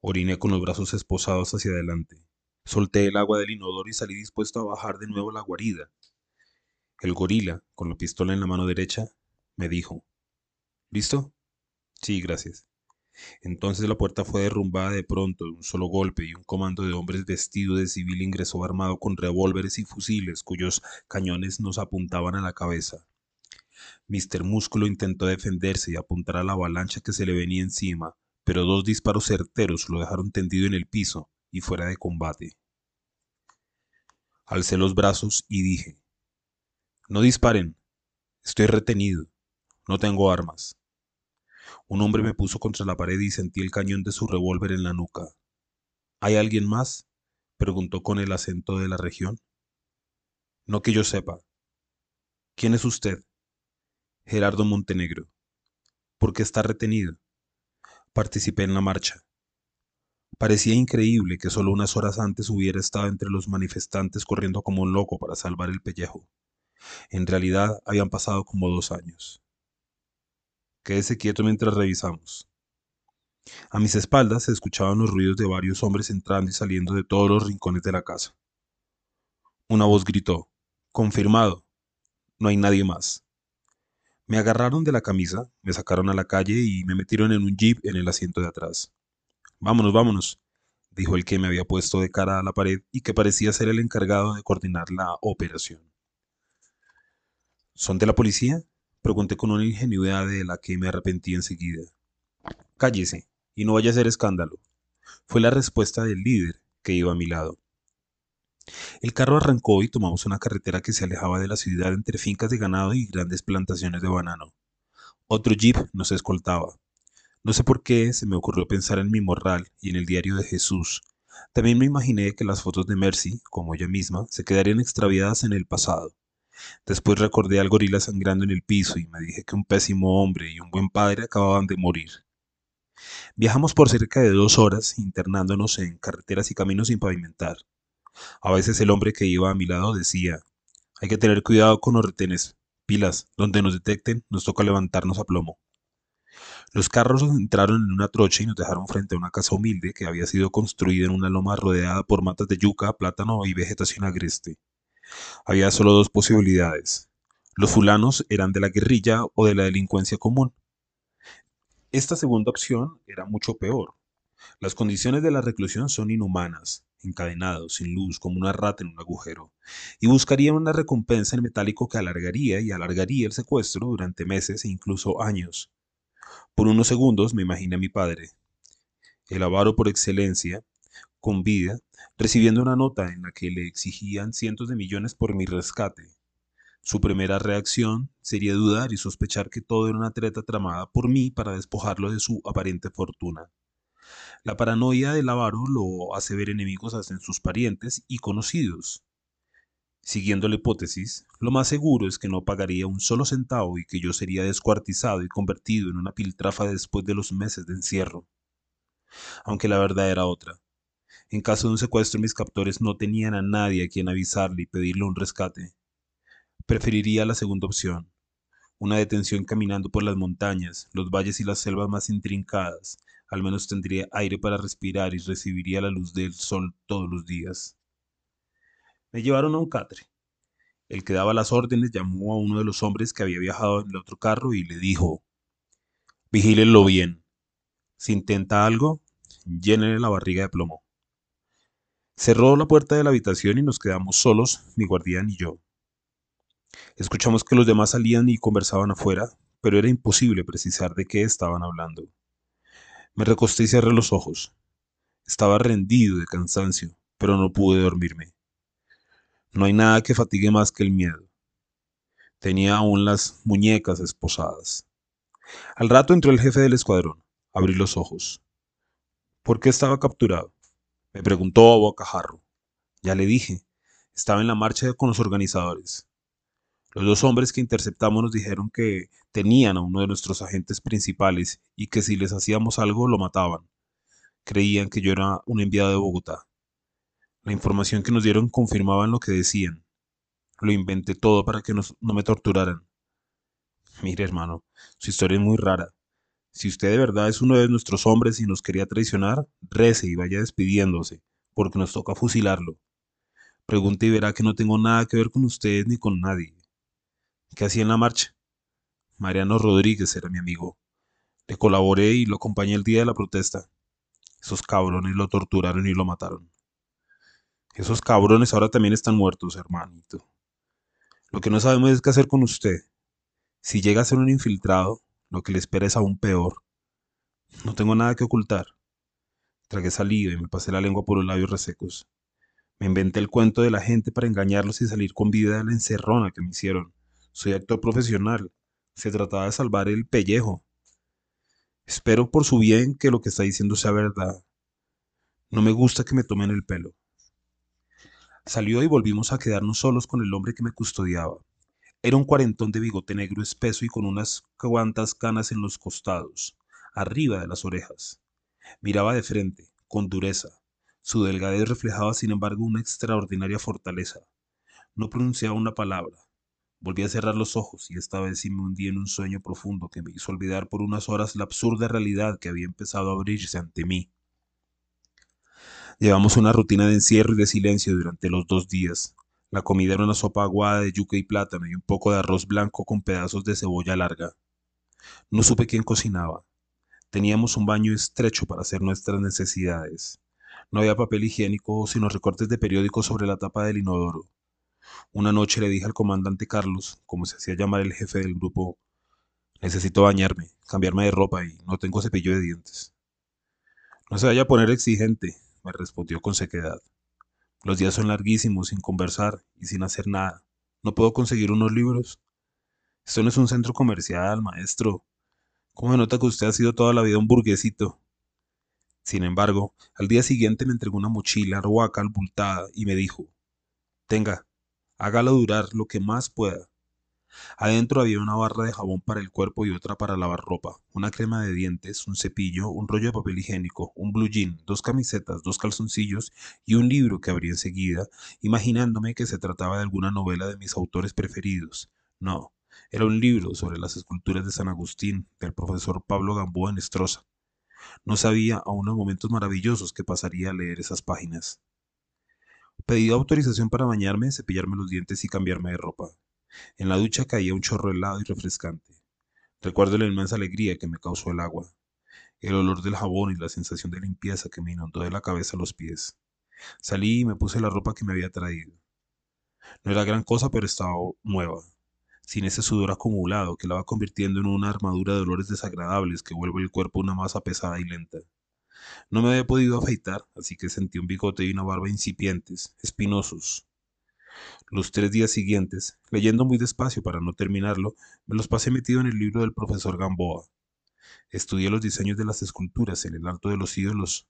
Oriné con los brazos esposados hacia adelante. Solté el agua del inodoro y salí dispuesto a bajar de nuevo la guarida. El gorila, con la pistola en la mano derecha, me dijo, ¿Listo? Sí, gracias. Entonces la puerta fue derrumbada de pronto de un solo golpe y un comando de hombres vestidos de civil ingresó armado con revólveres y fusiles cuyos cañones nos apuntaban a la cabeza. Mr. Músculo intentó defenderse y apuntar a la avalancha que se le venía encima, pero dos disparos certeros lo dejaron tendido en el piso y fuera de combate. Alcé los brazos y dije, No disparen, estoy retenido, no tengo armas. Un hombre me puso contra la pared y sentí el cañón de su revólver en la nuca. ¿Hay alguien más? preguntó con el acento de la región. No que yo sepa. ¿Quién es usted? Gerardo Montenegro. ¿Por qué está retenido? Participé en la marcha. Parecía increíble que solo unas horas antes hubiera estado entre los manifestantes corriendo como un loco para salvar el pellejo. En realidad habían pasado como dos años. Quédese quieto mientras revisamos. A mis espaldas se escuchaban los ruidos de varios hombres entrando y saliendo de todos los rincones de la casa. Una voz gritó, Confirmado. No hay nadie más. Me agarraron de la camisa, me sacaron a la calle y me metieron en un jeep en el asiento de atrás. Vámonos, vámonos, dijo el que me había puesto de cara a la pared y que parecía ser el encargado de coordinar la operación. ¿Son de la policía? Pregunté con una ingenuidad de la que me arrepentí enseguida. Cállese, y no vaya a hacer escándalo. Fue la respuesta del líder que iba a mi lado. El carro arrancó y tomamos una carretera que se alejaba de la ciudad entre fincas de ganado y grandes plantaciones de banano. Otro jeep nos escoltaba. No sé por qué se me ocurrió pensar en mi morral y en el diario de Jesús. También me imaginé que las fotos de Mercy, como ella misma, se quedarían extraviadas en el pasado. Después recordé al gorila sangrando en el piso y me dije que un pésimo hombre y un buen padre acababan de morir. Viajamos por cerca de dos horas internándonos en carreteras y caminos sin pavimentar. A veces el hombre que iba a mi lado decía, hay que tener cuidado con los retenes, pilas, donde nos detecten nos toca levantarnos a plomo. Los carros entraron en una trocha y nos dejaron frente a una casa humilde que había sido construida en una loma rodeada por matas de yuca, plátano y vegetación agreste. Había solo dos posibilidades. Los fulanos eran de la guerrilla o de la delincuencia común. Esta segunda opción era mucho peor. Las condiciones de la reclusión son inhumanas, encadenados, sin luz, como una rata en un agujero, y buscarían una recompensa en metálico que alargaría y alargaría el secuestro durante meses e incluso años. Por unos segundos me imaginé a mi padre, el avaro por excelencia, con vida, recibiendo una nota en la que le exigían cientos de millones por mi rescate. Su primera reacción sería dudar y sospechar que todo era una treta tramada por mí para despojarlo de su aparente fortuna. La paranoia del avaro lo hace ver enemigos hasta en sus parientes y conocidos. Siguiendo la hipótesis, lo más seguro es que no pagaría un solo centavo y que yo sería descuartizado y convertido en una piltrafa después de los meses de encierro. Aunque la verdad era otra. En caso de un secuestro, mis captores no tenían a nadie a quien avisarle y pedirle un rescate. Preferiría la segunda opción, una detención caminando por las montañas, los valles y las selvas más intrincadas. Al menos tendría aire para respirar y recibiría la luz del sol todos los días. Me llevaron a un catre. El que daba las órdenes llamó a uno de los hombres que había viajado en el otro carro y le dijo, vigílenlo bien. Si intenta algo, llénele la barriga de plomo. Cerró la puerta de la habitación y nos quedamos solos, mi guardián y yo. Escuchamos que los demás salían y conversaban afuera, pero era imposible precisar de qué estaban hablando. Me recosté y cerré los ojos. Estaba rendido de cansancio, pero no pude dormirme. No hay nada que fatigue más que el miedo. Tenía aún las muñecas esposadas. Al rato entró el jefe del escuadrón. Abrí los ojos. ¿Por qué estaba capturado? Me preguntó a bocajarro. Ya le dije, estaba en la marcha con los organizadores. Los dos hombres que interceptamos nos dijeron que tenían a uno de nuestros agentes principales y que si les hacíamos algo lo mataban. Creían que yo era un enviado de Bogotá. La información que nos dieron confirmaba lo que decían. Lo inventé todo para que no me torturaran. Mire, hermano, su historia es muy rara. Si usted de verdad es uno de nuestros hombres y nos quería traicionar, rece y vaya despidiéndose, porque nos toca fusilarlo. Pregunte y verá que no tengo nada que ver con usted ni con nadie. ¿Qué hacía en la marcha? Mariano Rodríguez era mi amigo. Le colaboré y lo acompañé el día de la protesta. Esos cabrones lo torturaron y lo mataron. Esos cabrones ahora también están muertos, hermanito. Lo que no sabemos es qué hacer con usted. Si llega a ser un infiltrado, lo que le espera es aún peor. No tengo nada que ocultar. Tragué saliva y me pasé la lengua por los labios resecos. Me inventé el cuento de la gente para engañarlos y salir con vida de la encerrona que me hicieron. Soy actor profesional. Se trataba de salvar el pellejo. Espero por su bien que lo que está diciendo sea verdad. No me gusta que me tomen el pelo. Salió y volvimos a quedarnos solos con el hombre que me custodiaba. Era un cuarentón de bigote negro espeso y con unas cuantas canas en los costados, arriba de las orejas. Miraba de frente, con dureza. Su delgadez reflejaba, sin embargo, una extraordinaria fortaleza. No pronunciaba una palabra. Volví a cerrar los ojos y esta vez sí me hundí en un sueño profundo que me hizo olvidar por unas horas la absurda realidad que había empezado a abrirse ante mí. Llevamos una rutina de encierro y de silencio durante los dos días. La comida era una sopa aguada de yuca y plátano y un poco de arroz blanco con pedazos de cebolla larga. No supe quién cocinaba. Teníamos un baño estrecho para hacer nuestras necesidades. No había papel higiénico, sino recortes de periódicos sobre la tapa del inodoro. Una noche le dije al comandante Carlos, como se hacía llamar el jefe del grupo, necesito bañarme, cambiarme de ropa y no tengo cepillo de dientes. No se vaya a poner exigente, me respondió con sequedad. Los días son larguísimos, sin conversar y sin hacer nada. ¿No puedo conseguir unos libros? Esto no es un centro comercial, maestro. ¿Cómo se nota que usted ha sido toda la vida un burguesito? Sin embargo, al día siguiente me entregó una mochila roaca albultada y me dijo, Tenga, hágalo durar lo que más pueda. Adentro había una barra de jabón para el cuerpo y otra para lavar ropa, una crema de dientes, un cepillo, un rollo de papel higiénico, un blue jean, dos camisetas, dos calzoncillos y un libro que abrí enseguida, imaginándome que se trataba de alguna novela de mis autores preferidos. No, era un libro sobre las esculturas de San Agustín del profesor Pablo Gamboa en Estroza. No sabía aún los momentos maravillosos que pasaría a leer esas páginas. Pedí autorización para bañarme, cepillarme los dientes y cambiarme de ropa. En la ducha caía un chorro helado y refrescante. Recuerdo la inmensa alegría que me causó el agua, el olor del jabón y la sensación de limpieza que me inundó de la cabeza a los pies. Salí y me puse la ropa que me había traído. No era gran cosa, pero estaba nueva, sin ese sudor acumulado que la va convirtiendo en una armadura de olores desagradables que vuelve el cuerpo una masa pesada y lenta. No me había podido afeitar, así que sentí un bigote y una barba incipientes, espinosos, los tres días siguientes, leyendo muy despacio para no terminarlo, me los pasé metido en el libro del profesor Gamboa. Estudié los diseños de las esculturas en el alto de los ídolos,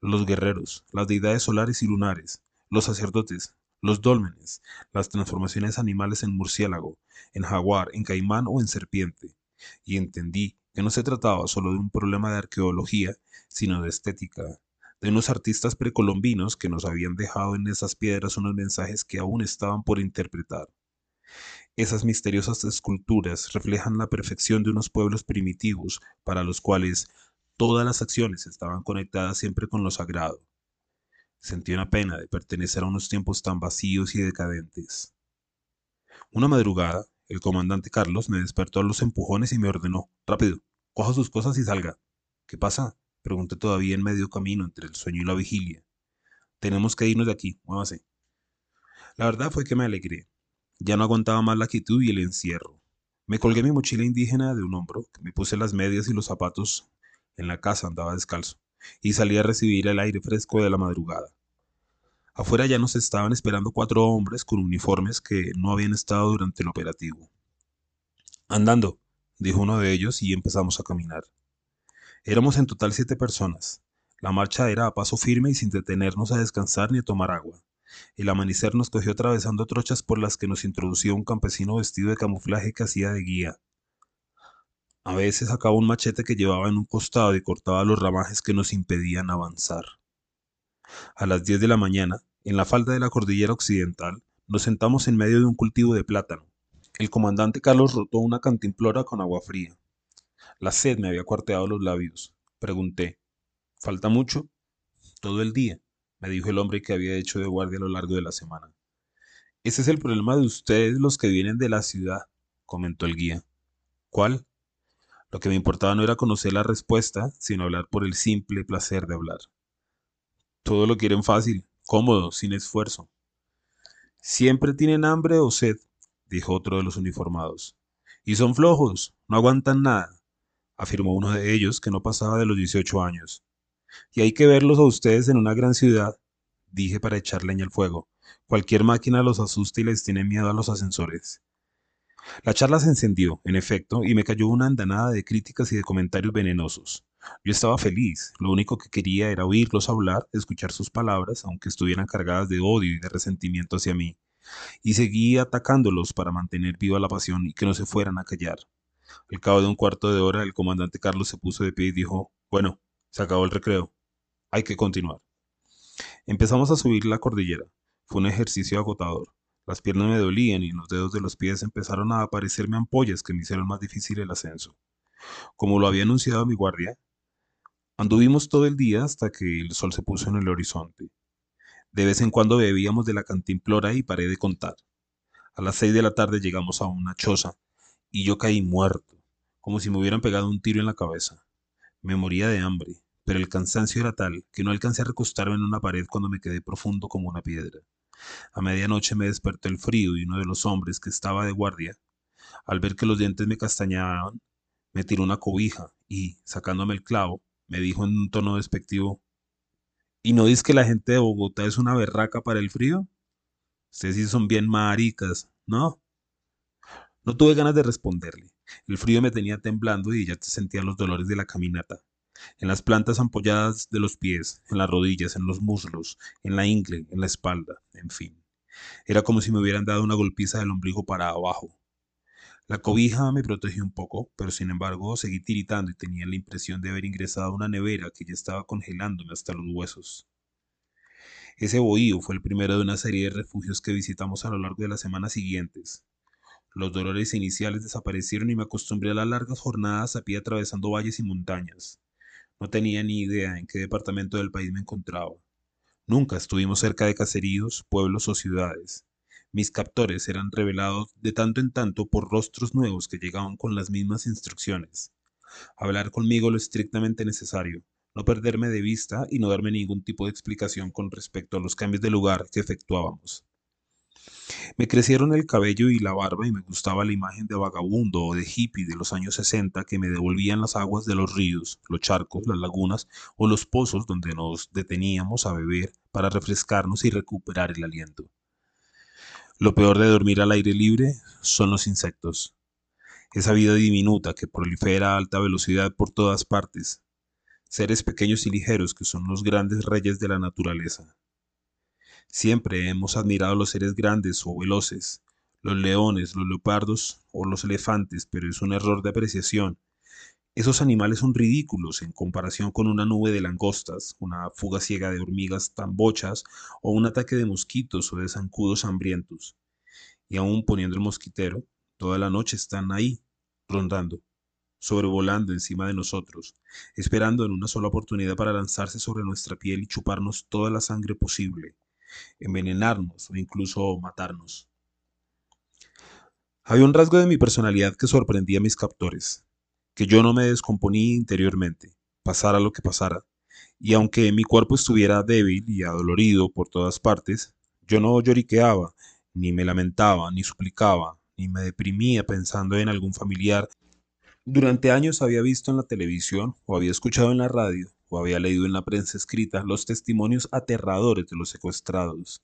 los guerreros, las deidades solares y lunares, los sacerdotes, los dólmenes, las transformaciones animales en murciélago, en jaguar, en caimán o en serpiente, y entendí que no se trataba solo de un problema de arqueología, sino de estética, de unos artistas precolombinos que nos habían dejado en esas piedras unos mensajes que aún estaban por interpretar. Esas misteriosas esculturas reflejan la perfección de unos pueblos primitivos para los cuales todas las acciones estaban conectadas siempre con lo sagrado. Sentí una pena de pertenecer a unos tiempos tan vacíos y decadentes. Una madrugada, el comandante Carlos me despertó a los empujones y me ordenó, rápido, coja sus cosas y salga. ¿Qué pasa? Pregunté todavía en medio camino entre el sueño y la vigilia. Tenemos que irnos de aquí, muévase. La verdad fue que me alegré. Ya no aguantaba más la quietud y el encierro. Me colgué mi mochila indígena de un hombro, me puse las medias y los zapatos. En la casa andaba descalzo y salí a recibir el aire fresco de la madrugada. Afuera ya nos estaban esperando cuatro hombres con uniformes que no habían estado durante el operativo. Andando, dijo uno de ellos y empezamos a caminar. Éramos en total siete personas. La marcha era a paso firme y sin detenernos a descansar ni a tomar agua. El amanecer nos cogió atravesando trochas por las que nos introdució un campesino vestido de camuflaje que hacía de guía. A veces sacaba un machete que llevaba en un costado y cortaba los ramajes que nos impedían avanzar. A las diez de la mañana, en la falda de la cordillera occidental, nos sentamos en medio de un cultivo de plátano. El comandante Carlos rotó una cantimplora con agua fría. La sed me había cuarteado los labios. Pregunté, ¿falta mucho? Todo el día, me dijo el hombre que había hecho de guardia a lo largo de la semana. Ese es el problema de ustedes los que vienen de la ciudad, comentó el guía. ¿Cuál? Lo que me importaba no era conocer la respuesta, sino hablar por el simple placer de hablar. Todo lo quieren fácil, cómodo, sin esfuerzo. Siempre tienen hambre o sed, dijo otro de los uniformados. Y son flojos, no aguantan nada afirmó uno de ellos que no pasaba de los 18 años. Y hay que verlos a ustedes en una gran ciudad, dije para echar leña al fuego. Cualquier máquina los asusta y les tiene miedo a los ascensores. La charla se encendió, en efecto, y me cayó una andanada de críticas y de comentarios venenosos. Yo estaba feliz, lo único que quería era oírlos hablar, escuchar sus palabras, aunque estuvieran cargadas de odio y de resentimiento hacia mí, y seguía atacándolos para mantener viva la pasión y que no se fueran a callar. Al cabo de un cuarto de hora, el comandante Carlos se puso de pie y dijo, bueno, se acabó el recreo. Hay que continuar. Empezamos a subir la cordillera. Fue un ejercicio agotador. Las piernas me dolían y los dedos de los pies empezaron a aparecerme ampollas que me hicieron más difícil el ascenso. Como lo había anunciado mi guardia, anduvimos todo el día hasta que el sol se puso en el horizonte. De vez en cuando bebíamos de la cantimplora y paré de contar. A las seis de la tarde llegamos a una choza y yo caí muerto, como si me hubieran pegado un tiro en la cabeza. Me moría de hambre, pero el cansancio era tal que no alcancé a recostarme en una pared cuando me quedé profundo como una piedra. A medianoche me despertó el frío y uno de los hombres que estaba de guardia, al ver que los dientes me castañaban, me tiró una cobija y, sacándome el clavo, me dijo en un tono despectivo, ¿Y no dices que la gente de Bogotá es una berraca para el frío? Ustedes sí son bien maricas, ¿no? No tuve ganas de responderle. El frío me tenía temblando y ya sentía los dolores de la caminata en las plantas ampolladas de los pies, en las rodillas, en los muslos, en la ingle, en la espalda, en fin. Era como si me hubieran dado una golpiza del ombligo para abajo. La cobija me protegió un poco, pero sin embargo seguí tiritando y tenía la impresión de haber ingresado a una nevera que ya estaba congelándome hasta los huesos. Ese bohío fue el primero de una serie de refugios que visitamos a lo largo de las semanas siguientes. Los dolores iniciales desaparecieron y me acostumbré a las largas jornadas a pie atravesando valles y montañas. No tenía ni idea en qué departamento del país me encontraba. Nunca estuvimos cerca de caseríos, pueblos o ciudades. Mis captores eran revelados de tanto en tanto por rostros nuevos que llegaban con las mismas instrucciones. Hablar conmigo lo estrictamente necesario, no perderme de vista y no darme ningún tipo de explicación con respecto a los cambios de lugar que efectuábamos. Me crecieron el cabello y la barba y me gustaba la imagen de vagabundo o de hippie de los años 60 que me devolvían las aguas de los ríos, los charcos, las lagunas o los pozos donde nos deteníamos a beber para refrescarnos y recuperar el aliento. Lo peor de dormir al aire libre son los insectos. Esa vida diminuta que prolifera a alta velocidad por todas partes. Seres pequeños y ligeros que son los grandes reyes de la naturaleza. Siempre hemos admirado los seres grandes o veloces, los leones, los leopardos o los elefantes, pero es un error de apreciación. Esos animales son ridículos en comparación con una nube de langostas, una fuga ciega de hormigas tambochas o un ataque de mosquitos o de zancudos hambrientos. Y aún poniendo el mosquitero, toda la noche están ahí, rondando, sobrevolando encima de nosotros, esperando en una sola oportunidad para lanzarse sobre nuestra piel y chuparnos toda la sangre posible envenenarnos o incluso matarnos. Había un rasgo de mi personalidad que sorprendía a mis captores, que yo no me descomponía interiormente, pasara lo que pasara, y aunque mi cuerpo estuviera débil y adolorido por todas partes, yo no lloriqueaba, ni me lamentaba, ni suplicaba, ni me deprimía pensando en algún familiar. Durante años había visto en la televisión o había escuchado en la radio había leído en la prensa escrita los testimonios aterradores de los secuestrados.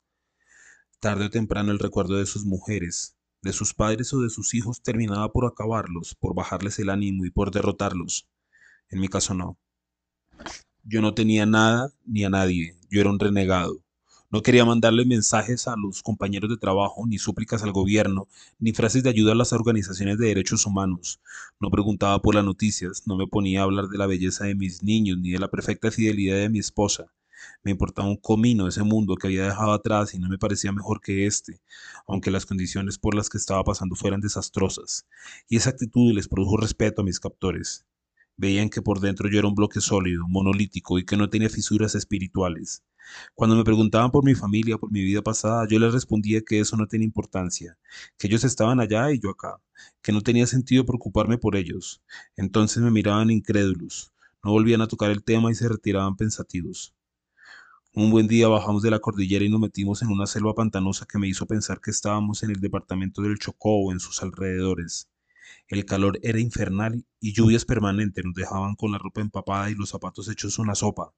Tarde o temprano el recuerdo de sus mujeres, de sus padres o de sus hijos terminaba por acabarlos, por bajarles el ánimo y por derrotarlos. En mi caso no. Yo no tenía nada ni a nadie, yo era un renegado. No quería mandarle mensajes a los compañeros de trabajo, ni súplicas al gobierno, ni frases de ayuda a las organizaciones de derechos humanos. No preguntaba por las noticias, no me ponía a hablar de la belleza de mis niños, ni de la perfecta fidelidad de mi esposa. Me importaba un comino ese mundo que había dejado atrás y no me parecía mejor que este, aunque las condiciones por las que estaba pasando fueran desastrosas. Y esa actitud les produjo respeto a mis captores. Veían que por dentro yo era un bloque sólido, monolítico y que no tenía fisuras espirituales. Cuando me preguntaban por mi familia, por mi vida pasada, yo les respondía que eso no tenía importancia, que ellos estaban allá y yo acá, que no tenía sentido preocuparme por ellos. Entonces me miraban incrédulos, no volvían a tocar el tema y se retiraban pensativos. Un buen día bajamos de la cordillera y nos metimos en una selva pantanosa que me hizo pensar que estábamos en el departamento del Chocó o en sus alrededores. El calor era infernal y lluvias permanentes nos dejaban con la ropa empapada y los zapatos hechos una sopa.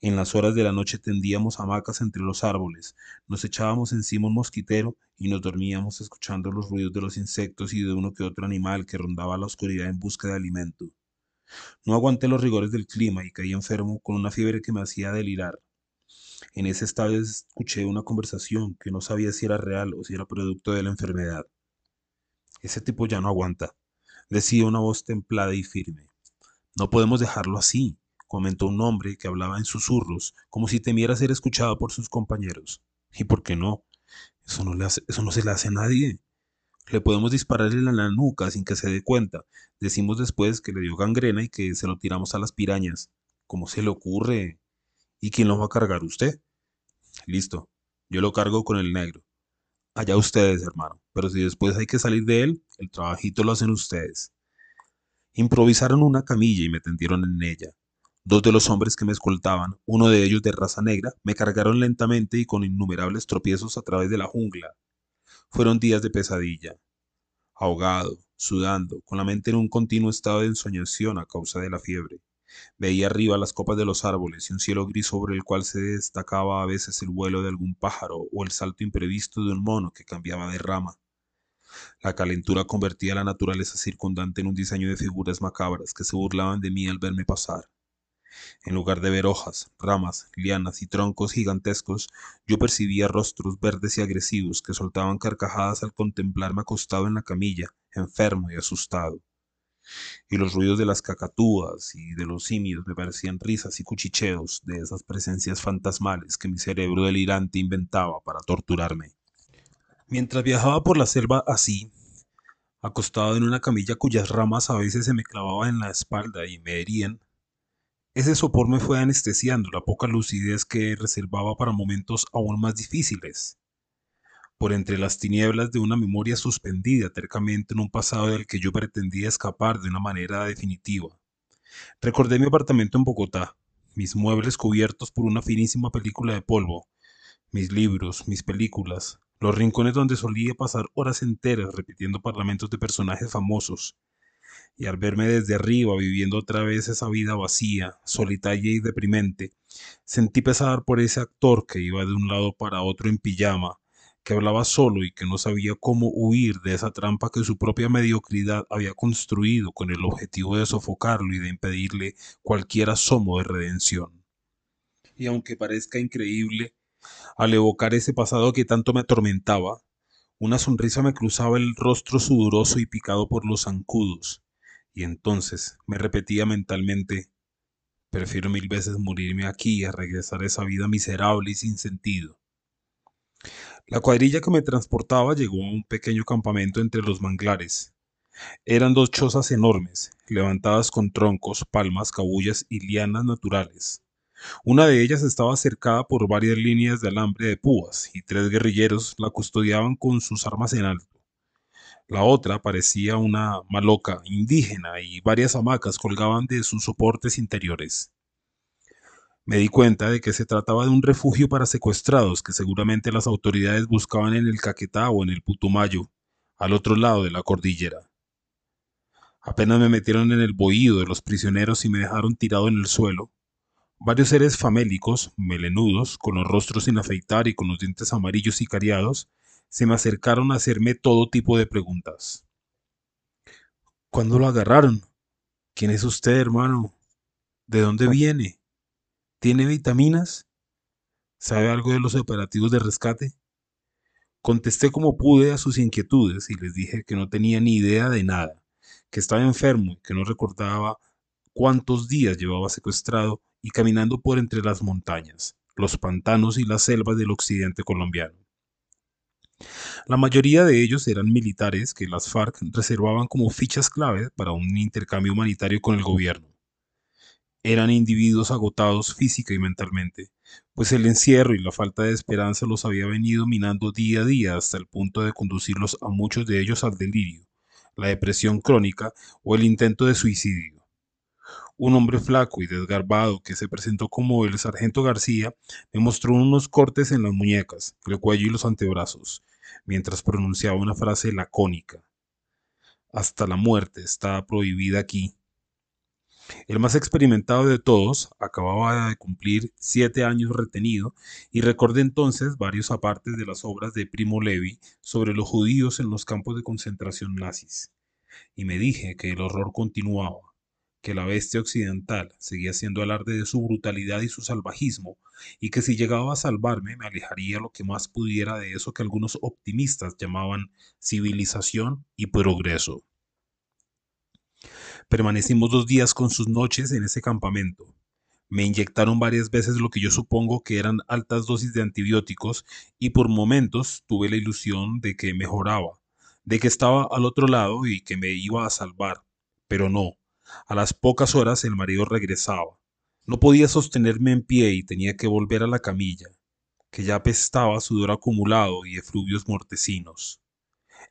En las horas de la noche tendíamos hamacas entre los árboles, nos echábamos encima un mosquitero y nos dormíamos escuchando los ruidos de los insectos y de uno que otro animal que rondaba la oscuridad en busca de alimento. No aguanté los rigores del clima y caí enfermo con una fiebre que me hacía delirar. En ese estado escuché una conversación que no sabía si era real o si era producto de la enfermedad. Ese tipo ya no aguanta, decía una voz templada y firme. No podemos dejarlo así. comentó un hombre que hablaba en susurros, como si temiera ser escuchado por sus compañeros. ¿Y por qué no? Eso no, le eso no se le hace a nadie. Le podemos dispararle en la nuca sin que se dé cuenta. Decimos después que le dio gangrena y que se lo tiramos a las pirañas. ¿Cómo se le ocurre? ¿Y quién lo va a cargar usted? Listo, yo lo cargo con el negro. Allá ustedes, hermano. Pero si después hay que salir de él, el trabajito lo hacen ustedes. Improvisaron una camilla y me tendieron en ella. Dos de los hombres que me escoltaban, uno de ellos de raza negra, me cargaron lentamente y con innumerables tropiezos a través de la jungla. Fueron días de pesadilla. Ahogado, sudando, con la mente en un continuo estado de ensoñación a causa de la fiebre. Veía arriba las copas de los árboles y un cielo gris sobre el cual se destacaba a veces el vuelo de algún pájaro o el salto imprevisto de un mono que cambiaba de rama. La calentura convertía la naturaleza circundante en un diseño de figuras macabras que se burlaban de mí al verme pasar. En lugar de ver hojas, ramas, lianas y troncos gigantescos, yo percibía rostros verdes y agresivos que soltaban carcajadas al contemplarme acostado en la camilla, enfermo y asustado y los ruidos de las cacatúas y de los simios me parecían risas y cuchicheos de esas presencias fantasmales que mi cerebro delirante inventaba para torturarme. Mientras viajaba por la selva así, acostado en una camilla cuyas ramas a veces se me clavaban en la espalda y me herían, ese sopor me fue anestesiando la poca lucidez que reservaba para momentos aún más difíciles por entre las tinieblas de una memoria suspendida tercamente en un pasado del que yo pretendía escapar de una manera definitiva. Recordé mi apartamento en Bogotá, mis muebles cubiertos por una finísima película de polvo, mis libros, mis películas, los rincones donde solía pasar horas enteras repitiendo parlamentos de personajes famosos, y al verme desde arriba viviendo otra vez esa vida vacía, solitaria y deprimente, sentí pesar por ese actor que iba de un lado para otro en pijama, que hablaba solo y que no sabía cómo huir de esa trampa que su propia mediocridad había construido con el objetivo de sofocarlo y de impedirle cualquier asomo de redención. Y aunque parezca increíble, al evocar ese pasado que tanto me atormentaba, una sonrisa me cruzaba el rostro sudoroso y picado por los zancudos, y entonces me repetía mentalmente Prefiero mil veces morirme aquí a regresar a esa vida miserable y sin sentido. La cuadrilla que me transportaba llegó a un pequeño campamento entre los manglares. Eran dos chozas enormes, levantadas con troncos, palmas, cabullas y lianas naturales. Una de ellas estaba cercada por varias líneas de alambre de púas y tres guerrilleros la custodiaban con sus armas en alto. La otra parecía una maloca indígena y varias hamacas colgaban de sus soportes interiores. Me di cuenta de que se trataba de un refugio para secuestrados que seguramente las autoridades buscaban en el Caquetá o en el Putumayo, al otro lado de la cordillera. Apenas me metieron en el bohío de los prisioneros y me dejaron tirado en el suelo. Varios seres famélicos, melenudos, con los rostros sin afeitar y con los dientes amarillos y cariados, se me acercaron a hacerme todo tipo de preguntas. ¿Cuándo lo agarraron? ¿Quién es usted, hermano? ¿De dónde viene? ¿Tiene vitaminas? ¿Sabe algo de los operativos de rescate? Contesté como pude a sus inquietudes y les dije que no tenía ni idea de nada, que estaba enfermo y que no recordaba cuántos días llevaba secuestrado y caminando por entre las montañas, los pantanos y las selvas del occidente colombiano. La mayoría de ellos eran militares que las FARC reservaban como fichas clave para un intercambio humanitario con el gobierno. Eran individuos agotados física y mentalmente, pues el encierro y la falta de esperanza los había venido minando día a día hasta el punto de conducirlos a muchos de ellos al delirio, la depresión crónica o el intento de suicidio. Un hombre flaco y desgarbado que se presentó como el sargento García me mostró unos cortes en las muñecas, el cuello y los antebrazos, mientras pronunciaba una frase lacónica. Hasta la muerte está prohibida aquí, el más experimentado de todos acababa de cumplir siete años retenido y recordé entonces varios apartes de las obras de Primo Levi sobre los judíos en los campos de concentración nazis. Y me dije que el horror continuaba, que la bestia occidental seguía siendo alarde de su brutalidad y su salvajismo, y que si llegaba a salvarme me alejaría lo que más pudiera de eso que algunos optimistas llamaban civilización y progreso. Permanecimos dos días con sus noches en ese campamento. Me inyectaron varias veces lo que yo supongo que eran altas dosis de antibióticos y por momentos tuve la ilusión de que mejoraba, de que estaba al otro lado y que me iba a salvar. Pero no, a las pocas horas el marido regresaba. No podía sostenerme en pie y tenía que volver a la camilla, que ya apestaba sudor acumulado y efluvios mortecinos.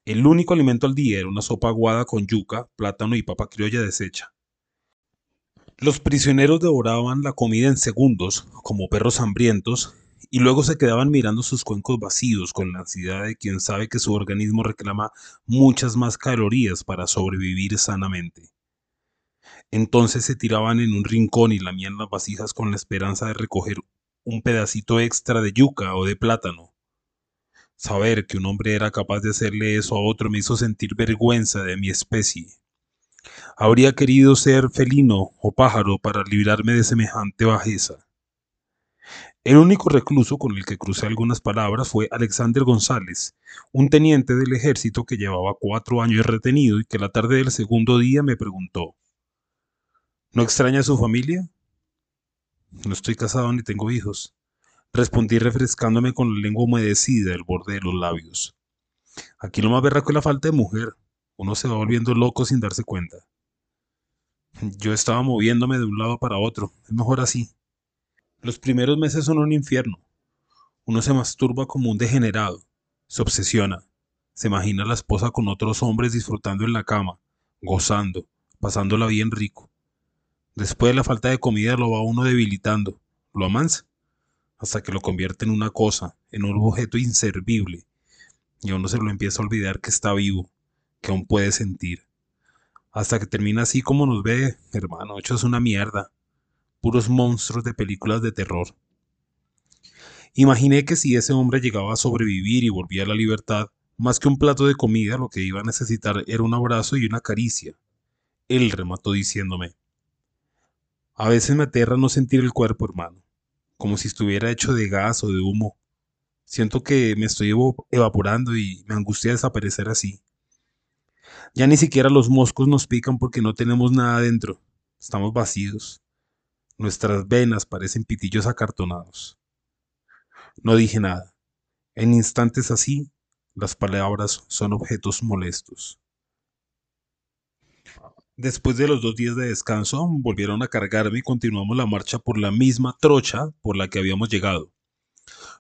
El único alimento al día era una sopa aguada con yuca, plátano y papa criolla deshecha. Los prisioneros devoraban la comida en segundos, como perros hambrientos, y luego se quedaban mirando sus cuencos vacíos con la ansiedad de quien sabe que su organismo reclama muchas más calorías para sobrevivir sanamente. Entonces se tiraban en un rincón y lamían las vasijas con la esperanza de recoger un pedacito extra de yuca o de plátano. Saber que un hombre era capaz de hacerle eso a otro me hizo sentir vergüenza de mi especie. Habría querido ser felino o pájaro para librarme de semejante bajeza. El único recluso con el que crucé algunas palabras fue Alexander González, un teniente del ejército que llevaba cuatro años retenido y que la tarde del segundo día me preguntó ¿No extraña a su familia? No estoy casado ni tengo hijos. Respondí refrescándome con la lengua humedecida el borde de los labios. Aquí lo más berraco es la falta de mujer. Uno se va volviendo loco sin darse cuenta. Yo estaba moviéndome de un lado para otro. Es mejor así. Los primeros meses son un infierno. Uno se masturba como un degenerado. Se obsesiona. Se imagina a la esposa con otros hombres disfrutando en la cama, gozando, pasándola bien rico. Después de la falta de comida lo va uno debilitando, lo amansa, hasta que lo convierte en una cosa, en un objeto inservible, y a uno se lo empieza a olvidar que está vivo, que aún puede sentir hasta que termina así como nos ve, hermano, hecho es una mierda. Puros monstruos de películas de terror. Imaginé que si ese hombre llegaba a sobrevivir y volvía a la libertad, más que un plato de comida, lo que iba a necesitar era un abrazo y una caricia. Él remató diciéndome, a veces me aterra no sentir el cuerpo, hermano, como si estuviera hecho de gas o de humo. Siento que me estoy evaporando y me angustia desaparecer así. Ya ni siquiera los moscos nos pican porque no tenemos nada dentro. Estamos vacíos. Nuestras venas parecen pitillos acartonados. No dije nada. En instantes así, las palabras son objetos molestos. Después de los dos días de descanso, volvieron a cargarme y continuamos la marcha por la misma trocha por la que habíamos llegado.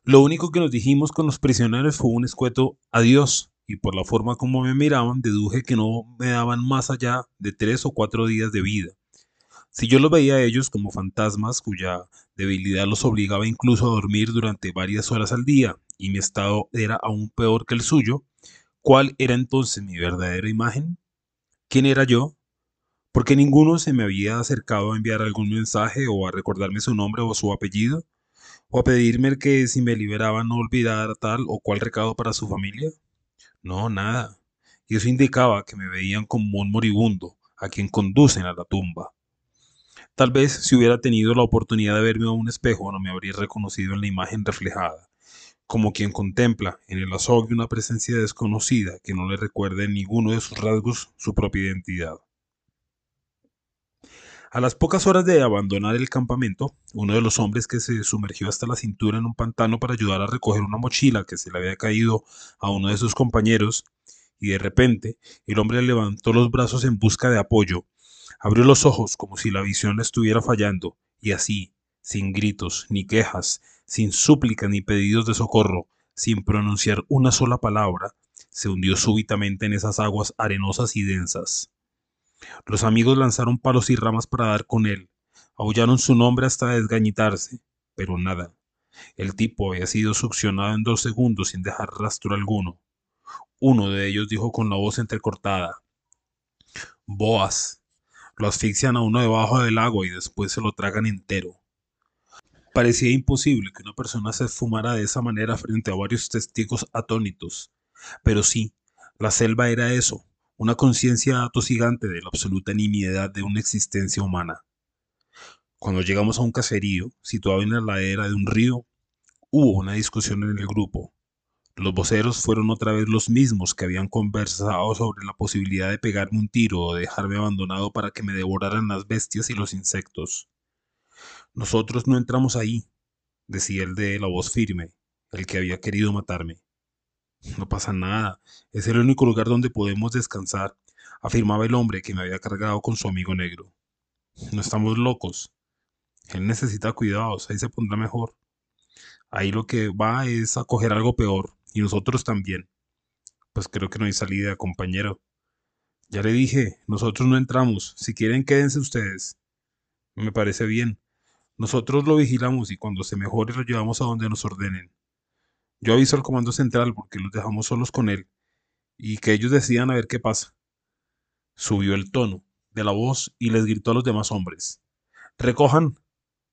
Lo único que nos dijimos con los prisioneros fue un escueto adiós y por la forma como me miraban deduje que no me daban más allá de tres o cuatro días de vida. Si yo los veía a ellos como fantasmas cuya debilidad los obligaba incluso a dormir durante varias horas al día y mi estado era aún peor que el suyo, ¿cuál era entonces mi verdadera imagen? ¿Quién era yo? Porque ninguno se me había acercado a enviar algún mensaje o a recordarme su nombre o su apellido, o a pedirme que si me liberaban no olvidara tal o cual recado para su familia. No, nada. Y eso indicaba que me veían como un moribundo, a quien conducen a la tumba. Tal vez si hubiera tenido la oportunidad de verme a un espejo no me habría reconocido en la imagen reflejada, como quien contempla en el azogue una presencia desconocida que no le recuerda en ninguno de sus rasgos su propia identidad. A las pocas horas de abandonar el campamento, uno de los hombres que se sumergió hasta la cintura en un pantano para ayudar a recoger una mochila que se le había caído a uno de sus compañeros, y de repente el hombre levantó los brazos en busca de apoyo, abrió los ojos como si la visión le estuviera fallando, y así, sin gritos ni quejas, sin súplica ni pedidos de socorro, sin pronunciar una sola palabra, se hundió súbitamente en esas aguas arenosas y densas. Los amigos lanzaron palos y ramas para dar con él. Aullaron su nombre hasta desgañitarse, pero nada. El tipo había sido succionado en dos segundos sin dejar rastro alguno. Uno de ellos dijo con la voz entrecortada: Boas. Lo asfixian a uno debajo del agua y después se lo tragan entero. Parecía imposible que una persona se esfumara de esa manera frente a varios testigos atónitos. Pero sí, la selva era eso, una conciencia atosigante de la absoluta nimiedad de una existencia humana. Cuando llegamos a un caserío, situado en la ladera de un río, hubo una discusión en el grupo. Los voceros fueron otra vez los mismos que habían conversado sobre la posibilidad de pegarme un tiro o dejarme abandonado para que me devoraran las bestias y los insectos. Nosotros no entramos ahí, decía el de la voz firme, el que había querido matarme. No pasa nada, es el único lugar donde podemos descansar, afirmaba el hombre que me había cargado con su amigo negro. No estamos locos. Él necesita cuidados, ahí se pondrá mejor. Ahí lo que va es a coger algo peor, y nosotros también. Pues creo que no hay salida, compañero. Ya le dije, nosotros no entramos. Si quieren, quédense ustedes. Me parece bien. Nosotros lo vigilamos y cuando se mejore lo llevamos a donde nos ordenen. Yo aviso al comando central porque los dejamos solos con él y que ellos decidan a ver qué pasa. Subió el tono de la voz y les gritó a los demás hombres. Recojan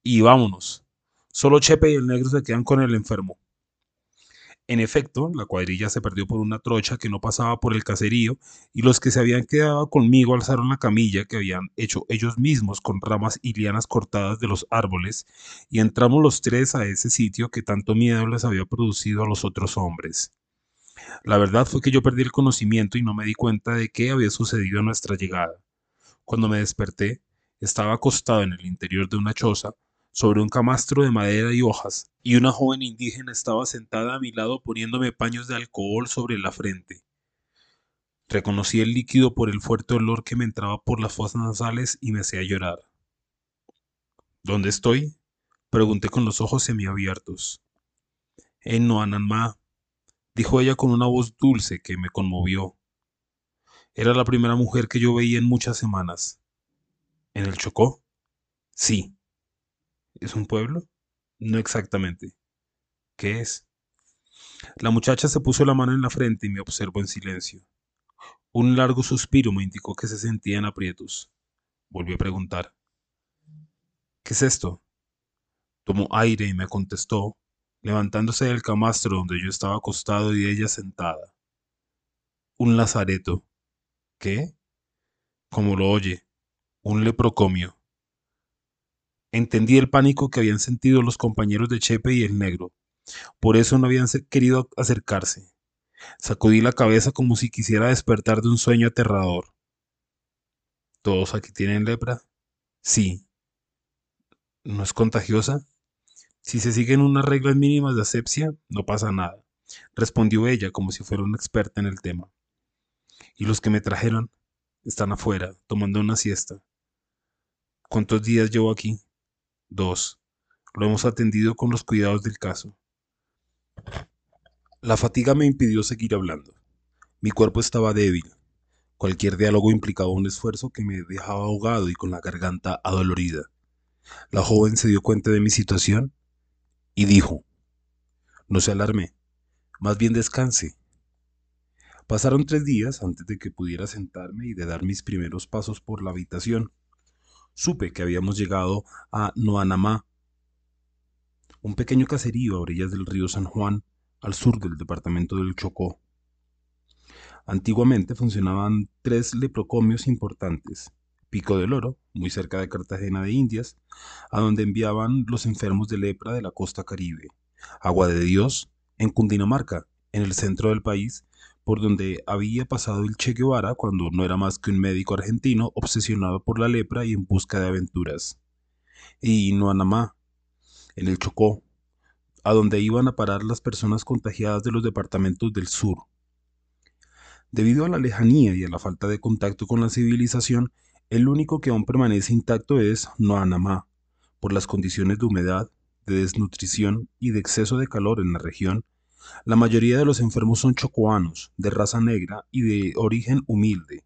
y vámonos. Solo Chepe y el negro se quedan con el enfermo. En efecto, la cuadrilla se perdió por una trocha que no pasaba por el caserío y los que se habían quedado conmigo alzaron la camilla que habían hecho ellos mismos con ramas y lianas cortadas de los árboles y entramos los tres a ese sitio que tanto miedo les había producido a los otros hombres. La verdad fue que yo perdí el conocimiento y no me di cuenta de qué había sucedido a nuestra llegada. Cuando me desperté, estaba acostado en el interior de una choza, sobre un camastro de madera y hojas, y una joven indígena estaba sentada a mi lado poniéndome paños de alcohol sobre la frente. Reconocí el líquido por el fuerte olor que me entraba por las fosas nasales y me hacía llorar. ¿Dónde estoy? pregunté con los ojos semiabiertos. En Noananmá, dijo ella con una voz dulce que me conmovió. Era la primera mujer que yo veía en muchas semanas. ¿En el Chocó? Sí. ¿Es un pueblo? No exactamente. ¿Qué es? La muchacha se puso la mano en la frente y me observó en silencio. Un largo suspiro me indicó que se sentía en aprietos. Volvió a preguntar. ¿Qué es esto? Tomó aire y me contestó, levantándose del camastro donde yo estaba acostado y ella sentada. Un lazareto. ¿Qué? Como lo oye, un leprocomio. Entendí el pánico que habían sentido los compañeros de Chepe y el negro. Por eso no habían querido acercarse. Sacudí la cabeza como si quisiera despertar de un sueño aterrador. ¿Todos aquí tienen lepra? Sí. ¿No es contagiosa? Si se siguen unas reglas mínimas de asepsia, no pasa nada, respondió ella como si fuera una experta en el tema. ¿Y los que me trajeron? Están afuera, tomando una siesta. ¿Cuántos días llevo aquí? Dos. Lo hemos atendido con los cuidados del caso. La fatiga me impidió seguir hablando. Mi cuerpo estaba débil. Cualquier diálogo implicaba un esfuerzo que me dejaba ahogado y con la garganta adolorida. La joven se dio cuenta de mi situación y dijo, no se alarme, más bien descanse. Pasaron tres días antes de que pudiera sentarme y de dar mis primeros pasos por la habitación supe que habíamos llegado a Noanamá, un pequeño caserío a orillas del río San Juan, al sur del departamento del Chocó. Antiguamente funcionaban tres leprocomios importantes. Pico del Oro, muy cerca de Cartagena de Indias, a donde enviaban los enfermos de lepra de la costa caribe. Agua de Dios, en Cundinamarca, en el centro del país, por donde había pasado el Che Guevara cuando no era más que un médico argentino obsesionado por la lepra y en busca de aventuras. Y Noanamá, en el Chocó, a donde iban a parar las personas contagiadas de los departamentos del sur. Debido a la lejanía y a la falta de contacto con la civilización, el único que aún permanece intacto es Noanamá, por las condiciones de humedad, de desnutrición y de exceso de calor en la región la mayoría de los enfermos son chocoanos, de raza negra y de origen humilde.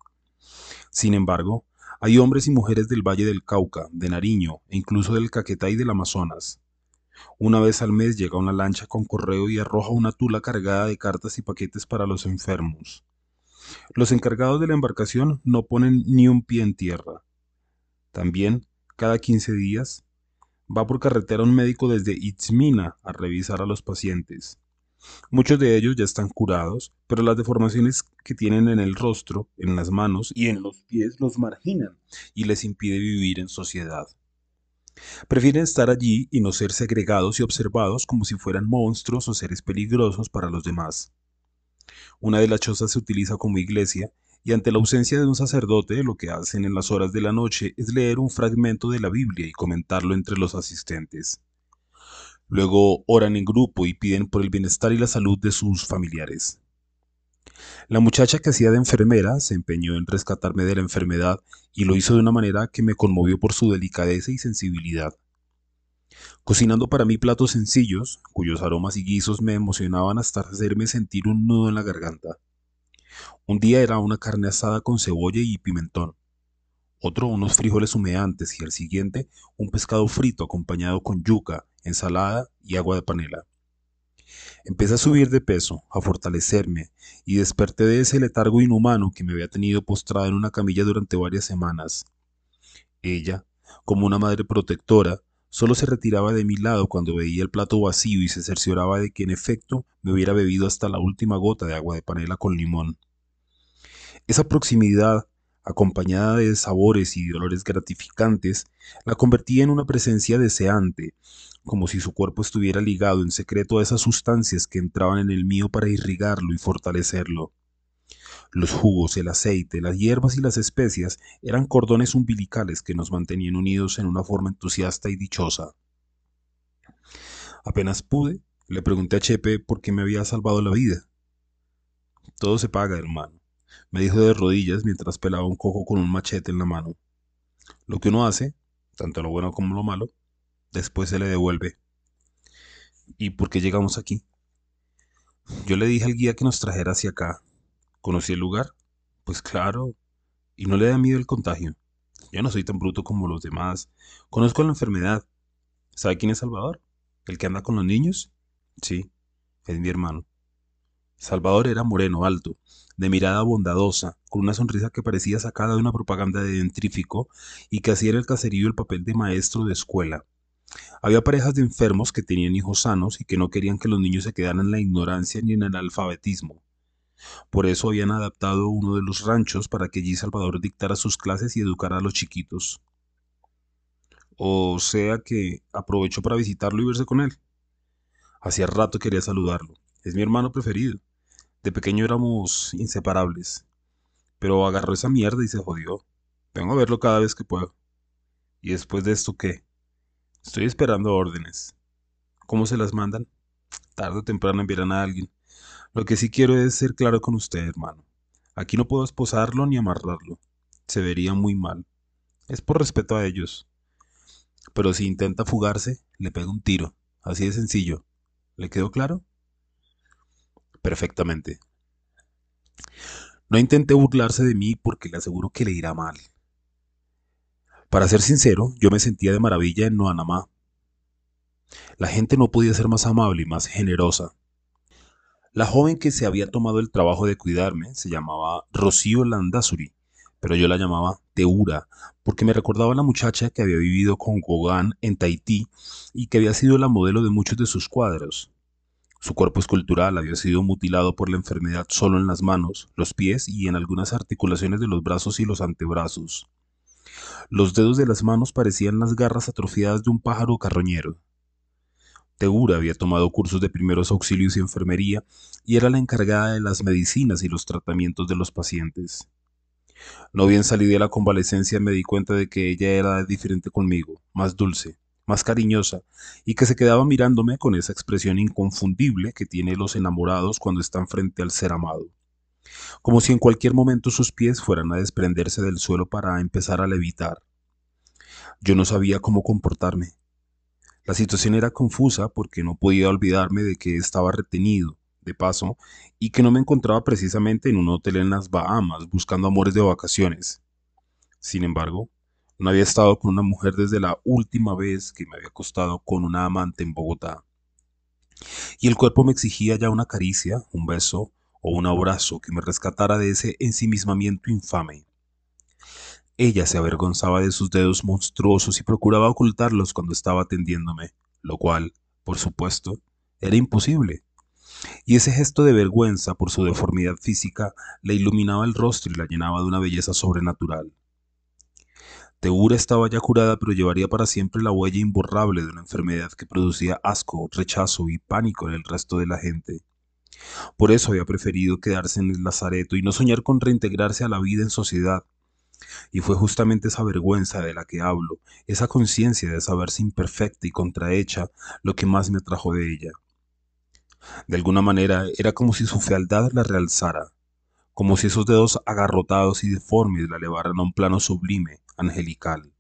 Sin embargo, hay hombres y mujeres del Valle del Cauca, de Nariño e incluso del Caquetá y del Amazonas. Una vez al mes llega una lancha con correo y arroja una tula cargada de cartas y paquetes para los enfermos. Los encargados de la embarcación no ponen ni un pie en tierra. También, cada 15 días, va por carretera un médico desde Itzmina a revisar a los pacientes. Muchos de ellos ya están curados, pero las deformaciones que tienen en el rostro, en las manos y en los pies los marginan y les impide vivir en sociedad. Prefieren estar allí y no ser segregados y observados como si fueran monstruos o seres peligrosos para los demás. Una de las chozas se utiliza como iglesia y ante la ausencia de un sacerdote lo que hacen en las horas de la noche es leer un fragmento de la Biblia y comentarlo entre los asistentes. Luego oran en grupo y piden por el bienestar y la salud de sus familiares. La muchacha que hacía de enfermera se empeñó en rescatarme de la enfermedad y lo hizo de una manera que me conmovió por su delicadeza y sensibilidad. Cocinando para mí platos sencillos, cuyos aromas y guisos me emocionaban hasta hacerme sentir un nudo en la garganta. Un día era una carne asada con cebolla y pimentón, otro unos frijoles humeantes y al siguiente un pescado frito acompañado con yuca, ensalada y agua de panela. Empecé a subir de peso, a fortalecerme, y desperté de ese letargo inhumano que me había tenido postrada en una camilla durante varias semanas. Ella, como una madre protectora, solo se retiraba de mi lado cuando veía el plato vacío y se cercioraba de que en efecto me hubiera bebido hasta la última gota de agua de panela con limón. Esa proximidad, acompañada de sabores y dolores gratificantes, la convertía en una presencia deseante, como si su cuerpo estuviera ligado en secreto a esas sustancias que entraban en el mío para irrigarlo y fortalecerlo. Los jugos, el aceite, las hierbas y las especias eran cordones umbilicales que nos mantenían unidos en una forma entusiasta y dichosa. Apenas pude, le pregunté a Chepe por qué me había salvado la vida. Todo se paga, hermano, me dijo de rodillas mientras pelaba un cojo con un machete en la mano. Lo que uno hace, tanto lo bueno como lo malo, después se le devuelve. ¿Y por qué llegamos aquí? Yo le dije al guía que nos trajera hacia acá, ¿Conocí el lugar? Pues claro. Y no le da miedo el contagio. Yo no soy tan bruto como los demás. Conozco la enfermedad. ¿Sabe quién es Salvador? ¿El que anda con los niños? Sí, es mi hermano. Salvador era moreno, alto, de mirada bondadosa, con una sonrisa que parecía sacada de una propaganda de dentrífico y que hacía en el caserío el papel de maestro de escuela. Había parejas de enfermos que tenían hijos sanos y que no querían que los niños se quedaran en la ignorancia ni en el alfabetismo. Por eso habían adaptado uno de los ranchos para que allí Salvador dictara sus clases y educara a los chiquitos. O sea que aprovechó para visitarlo y verse con él. Hacía rato quería saludarlo. Es mi hermano preferido. De pequeño éramos inseparables. Pero agarró esa mierda y se jodió. Vengo a verlo cada vez que puedo. ¿Y después de esto qué? Estoy esperando órdenes. ¿Cómo se las mandan? Tarde o temprano enviarán a alguien. Lo que sí quiero es ser claro con usted, hermano. Aquí no puedo esposarlo ni amarrarlo. Se vería muy mal. Es por respeto a ellos. Pero si intenta fugarse, le pego un tiro. Así de sencillo. ¿Le quedó claro? Perfectamente. No intente burlarse de mí porque le aseguro que le irá mal. Para ser sincero, yo me sentía de maravilla en Noanamá. La gente no podía ser más amable y más generosa. La joven que se había tomado el trabajo de cuidarme se llamaba Rocío Landazuri, pero yo la llamaba Teura, porque me recordaba a la muchacha que había vivido con Gauguin en Tahití y que había sido la modelo de muchos de sus cuadros. Su cuerpo escultural había sido mutilado por la enfermedad solo en las manos, los pies y en algunas articulaciones de los brazos y los antebrazos. Los dedos de las manos parecían las garras atrofiadas de un pájaro carroñero. Tegura había tomado cursos de primeros auxilios y enfermería y era la encargada de las medicinas y los tratamientos de los pacientes. No bien salí de la convalecencia me di cuenta de que ella era diferente conmigo, más dulce, más cariñosa, y que se quedaba mirándome con esa expresión inconfundible que tienen los enamorados cuando están frente al ser amado, como si en cualquier momento sus pies fueran a desprenderse del suelo para empezar a levitar. Yo no sabía cómo comportarme, la situación era confusa porque no podía olvidarme de que estaba retenido, de paso, y que no me encontraba precisamente en un hotel en las Bahamas buscando amores de vacaciones. Sin embargo, no había estado con una mujer desde la última vez que me había acostado con una amante en Bogotá. Y el cuerpo me exigía ya una caricia, un beso o un abrazo que me rescatara de ese ensimismamiento infame. Ella se avergonzaba de sus dedos monstruosos y procuraba ocultarlos cuando estaba atendiéndome, lo cual, por supuesto, era imposible. Y ese gesto de vergüenza por su deformidad física le iluminaba el rostro y la llenaba de una belleza sobrenatural. Teura estaba ya curada, pero llevaría para siempre la huella imborrable de una enfermedad que producía asco, rechazo y pánico en el resto de la gente. Por eso había preferido quedarse en el lazareto y no soñar con reintegrarse a la vida en sociedad. Y fue justamente esa vergüenza de la que hablo, esa conciencia de saberse imperfecta y contrahecha, lo que más me atrajo de ella. De alguna manera era como si su fealdad la realzara, como si esos dedos agarrotados y deformes la elevaran a un plano sublime, angelical.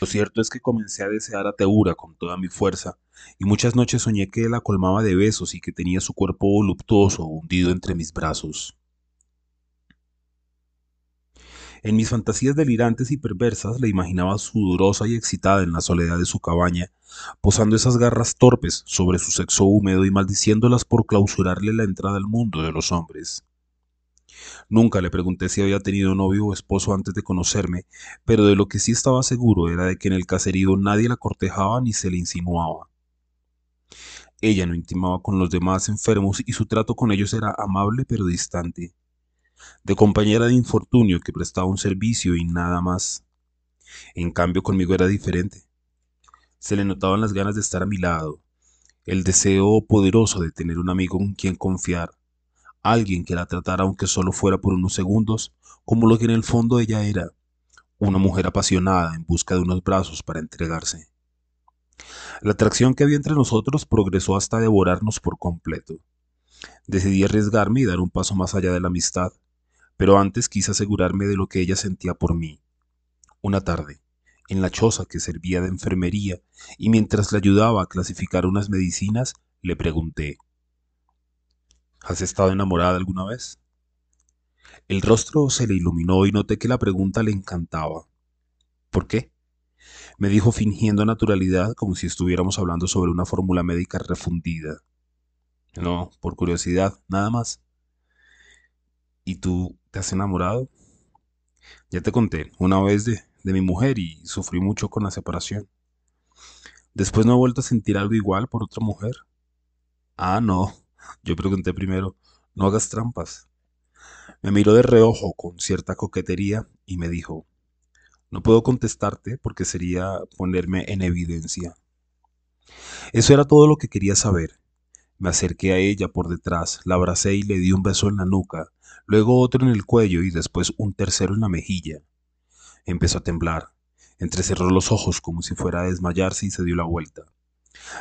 Lo cierto es que comencé a desear a Teura con toda mi fuerza, y muchas noches soñé que la colmaba de besos y que tenía su cuerpo voluptuoso hundido entre mis brazos. En mis fantasías delirantes y perversas la imaginaba sudorosa y excitada en la soledad de su cabaña, posando esas garras torpes sobre su sexo húmedo y maldiciéndolas por clausurarle la entrada al mundo de los hombres. Nunca le pregunté si había tenido novio o esposo antes de conocerme, pero de lo que sí estaba seguro era de que en el caserío nadie la cortejaba ni se le insinuaba. Ella no intimaba con los demás enfermos y su trato con ellos era amable pero distante de compañera de infortunio que prestaba un servicio y nada más. En cambio conmigo era diferente. Se le notaban las ganas de estar a mi lado, el deseo poderoso de tener un amigo con quien confiar, alguien que la tratara aunque solo fuera por unos segundos, como lo que en el fondo ella era, una mujer apasionada en busca de unos brazos para entregarse. La atracción que había entre nosotros progresó hasta devorarnos por completo. Decidí arriesgarme y dar un paso más allá de la amistad, pero antes quise asegurarme de lo que ella sentía por mí. Una tarde, en la choza que servía de enfermería, y mientras le ayudaba a clasificar unas medicinas, le pregunté, ¿Has estado enamorada alguna vez? El rostro se le iluminó y noté que la pregunta le encantaba. ¿Por qué? Me dijo fingiendo naturalidad como si estuviéramos hablando sobre una fórmula médica refundida. No, por curiosidad, nada más. ¿Y tú te has enamorado? Ya te conté una vez de, de mi mujer y sufrí mucho con la separación. Después no he vuelto a sentir algo igual por otra mujer. Ah, no. Yo pregunté primero, no hagas trampas. Me miró de reojo con cierta coquetería y me dijo, no puedo contestarte porque sería ponerme en evidencia. Eso era todo lo que quería saber. Me acerqué a ella por detrás, la abracé y le di un beso en la nuca, luego otro en el cuello y después un tercero en la mejilla. Empezó a temblar. Entrecerró los ojos como si fuera a desmayarse y se dio la vuelta.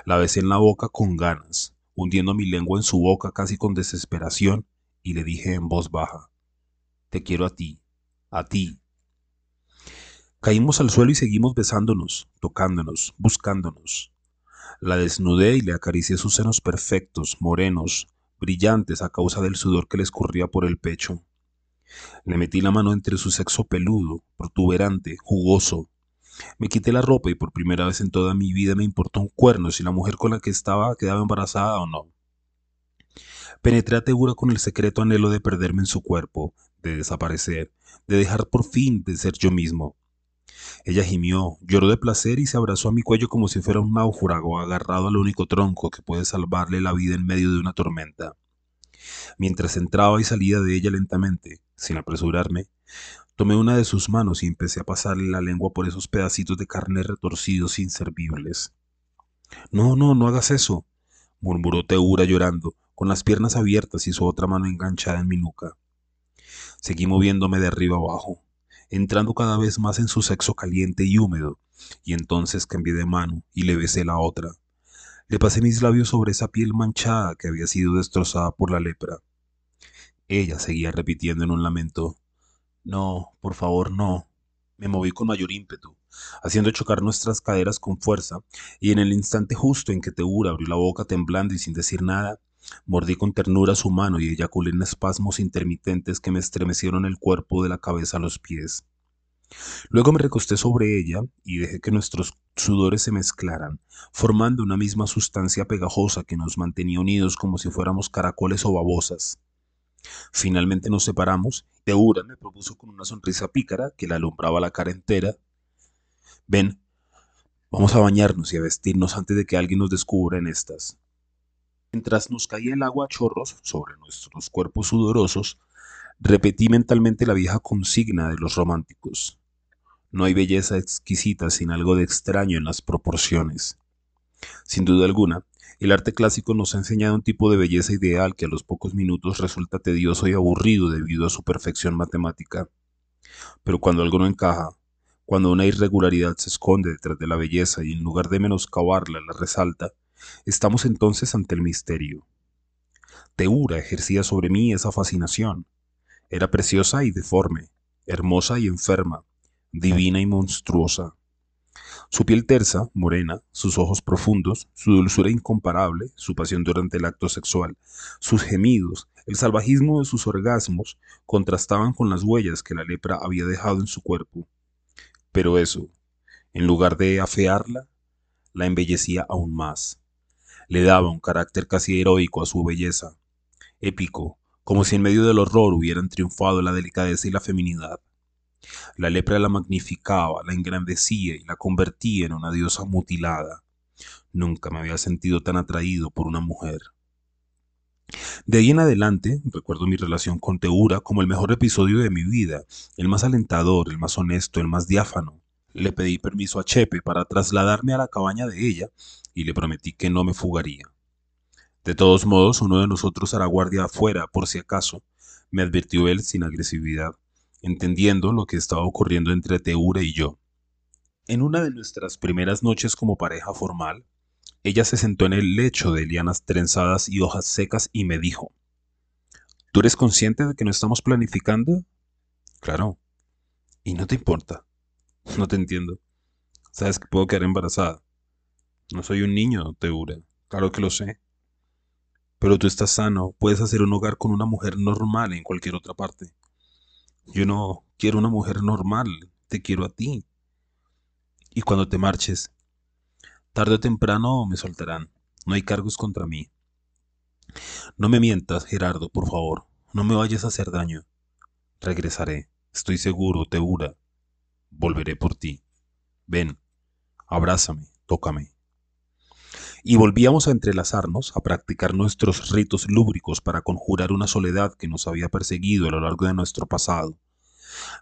La besé en la boca con ganas, hundiendo mi lengua en su boca casi con desesperación, y le dije en voz baja, Te quiero a ti, a ti. Caímos al suelo y seguimos besándonos, tocándonos, buscándonos. La desnudé y le acaricié sus senos perfectos, morenos, brillantes a causa del sudor que le escurría por el pecho. Le metí la mano entre su sexo peludo, protuberante, jugoso. Me quité la ropa y por primera vez en toda mi vida me importó un cuerno si la mujer con la que estaba quedaba embarazada o no. Penetré a Tegura con el secreto anhelo de perderme en su cuerpo, de desaparecer, de dejar por fin de ser yo mismo. Ella gimió, lloró de placer y se abrazó a mi cuello como si fuera un náufrago agarrado al único tronco que puede salvarle la vida en medio de una tormenta. Mientras entraba y salía de ella lentamente, sin apresurarme, tomé una de sus manos y empecé a pasarle la lengua por esos pedacitos de carne retorcidos inservibles. No, no, no hagas eso, murmuró Teura llorando, con las piernas abiertas y su otra mano enganchada en mi nuca. Seguí moviéndome de arriba abajo, entrando cada vez más en su sexo caliente y húmedo, y entonces cambié de mano y le besé la otra. Le pasé mis labios sobre esa piel manchada que había sido destrozada por la lepra. Ella seguía repitiendo en un lamento, No, por favor, no. Me moví con mayor ímpetu, haciendo chocar nuestras caderas con fuerza, y en el instante justo en que Teura abrió la boca temblando y sin decir nada, Mordí con ternura su mano y eyaculé en espasmos intermitentes que me estremecieron el cuerpo de la cabeza a los pies. Luego me recosté sobre ella y dejé que nuestros sudores se mezclaran, formando una misma sustancia pegajosa que nos mantenía unidos como si fuéramos caracoles o babosas. Finalmente nos separamos y Eura me propuso con una sonrisa pícara que le alumbraba la cara entera. Ven, vamos a bañarnos y a vestirnos antes de que alguien nos descubra en estas. Mientras nos caía el agua a chorros sobre nuestros cuerpos sudorosos, repetí mentalmente la vieja consigna de los románticos. No hay belleza exquisita sin algo de extraño en las proporciones. Sin duda alguna, El arte clásico nos ha enseñado un tipo de belleza ideal que a los pocos minutos resulta tedioso y aburrido debido a su perfección matemática. Pero cuando algo no encaja, cuando una irregularidad se esconde detrás de la belleza y en lugar de menoscabarla la resalta, estamos entonces ante el misterio. Teura ejercía sobre mí esa fascinación. Era preciosa y deforme, hermosa y enferma, divina y monstruosa. Su piel tersa, morena, sus ojos profundos, su dulzura incomparable, su pasión durante el acto sexual, sus gemidos, el salvajismo de sus orgasmos, contrastaban con las huellas que la lepra había dejado en su cuerpo. Pero eso, en lugar de afearla, la embellecía aún más. Le daba un carácter casi heroico a su belleza, épico, como si en medio del horror hubieran triunfado la delicadeza y la feminidad. La lepra la magnificaba, la engrandecía y la convertía en una diosa mutilada. Nunca me había sentido tan atraído por una mujer. De ahí en adelante, recuerdo mi relación con Teura como el mejor episodio de mi vida, el más alentador, el más honesto, el más diáfano. Le pedí permiso a Chepe para trasladarme a la cabaña de ella y le prometí que no me fugaría. De todos modos, uno de nosotros hará guardia afuera, por si acaso, me advirtió él sin agresividad entendiendo lo que estaba ocurriendo entre Teura y yo. En una de nuestras primeras noches como pareja formal, ella se sentó en el lecho de lianas trenzadas y hojas secas y me dijo, ¿Tú eres consciente de que no estamos planificando? Claro. ¿Y no te importa? *laughs* No te entiendo. Sabes que puedo quedar embarazada. No soy un niño, Teura. Claro que lo sé. Pero tú estás sano, puedes hacer un hogar con una mujer normal en cualquier otra parte. Yo no quiero una mujer normal, te quiero a ti. Y cuando te marches, tarde o temprano me soltarán. No hay cargos contra mí. No me mientas, Gerardo, por favor. No me vayas a hacer daño. Regresaré, estoy seguro, Teura. Volveré por ti. Ven, abrázame, tócame. Y volvíamos a entrelazarnos, a practicar nuestros ritos lúbricos para conjurar una soledad que nos había perseguido a lo largo de nuestro pasado.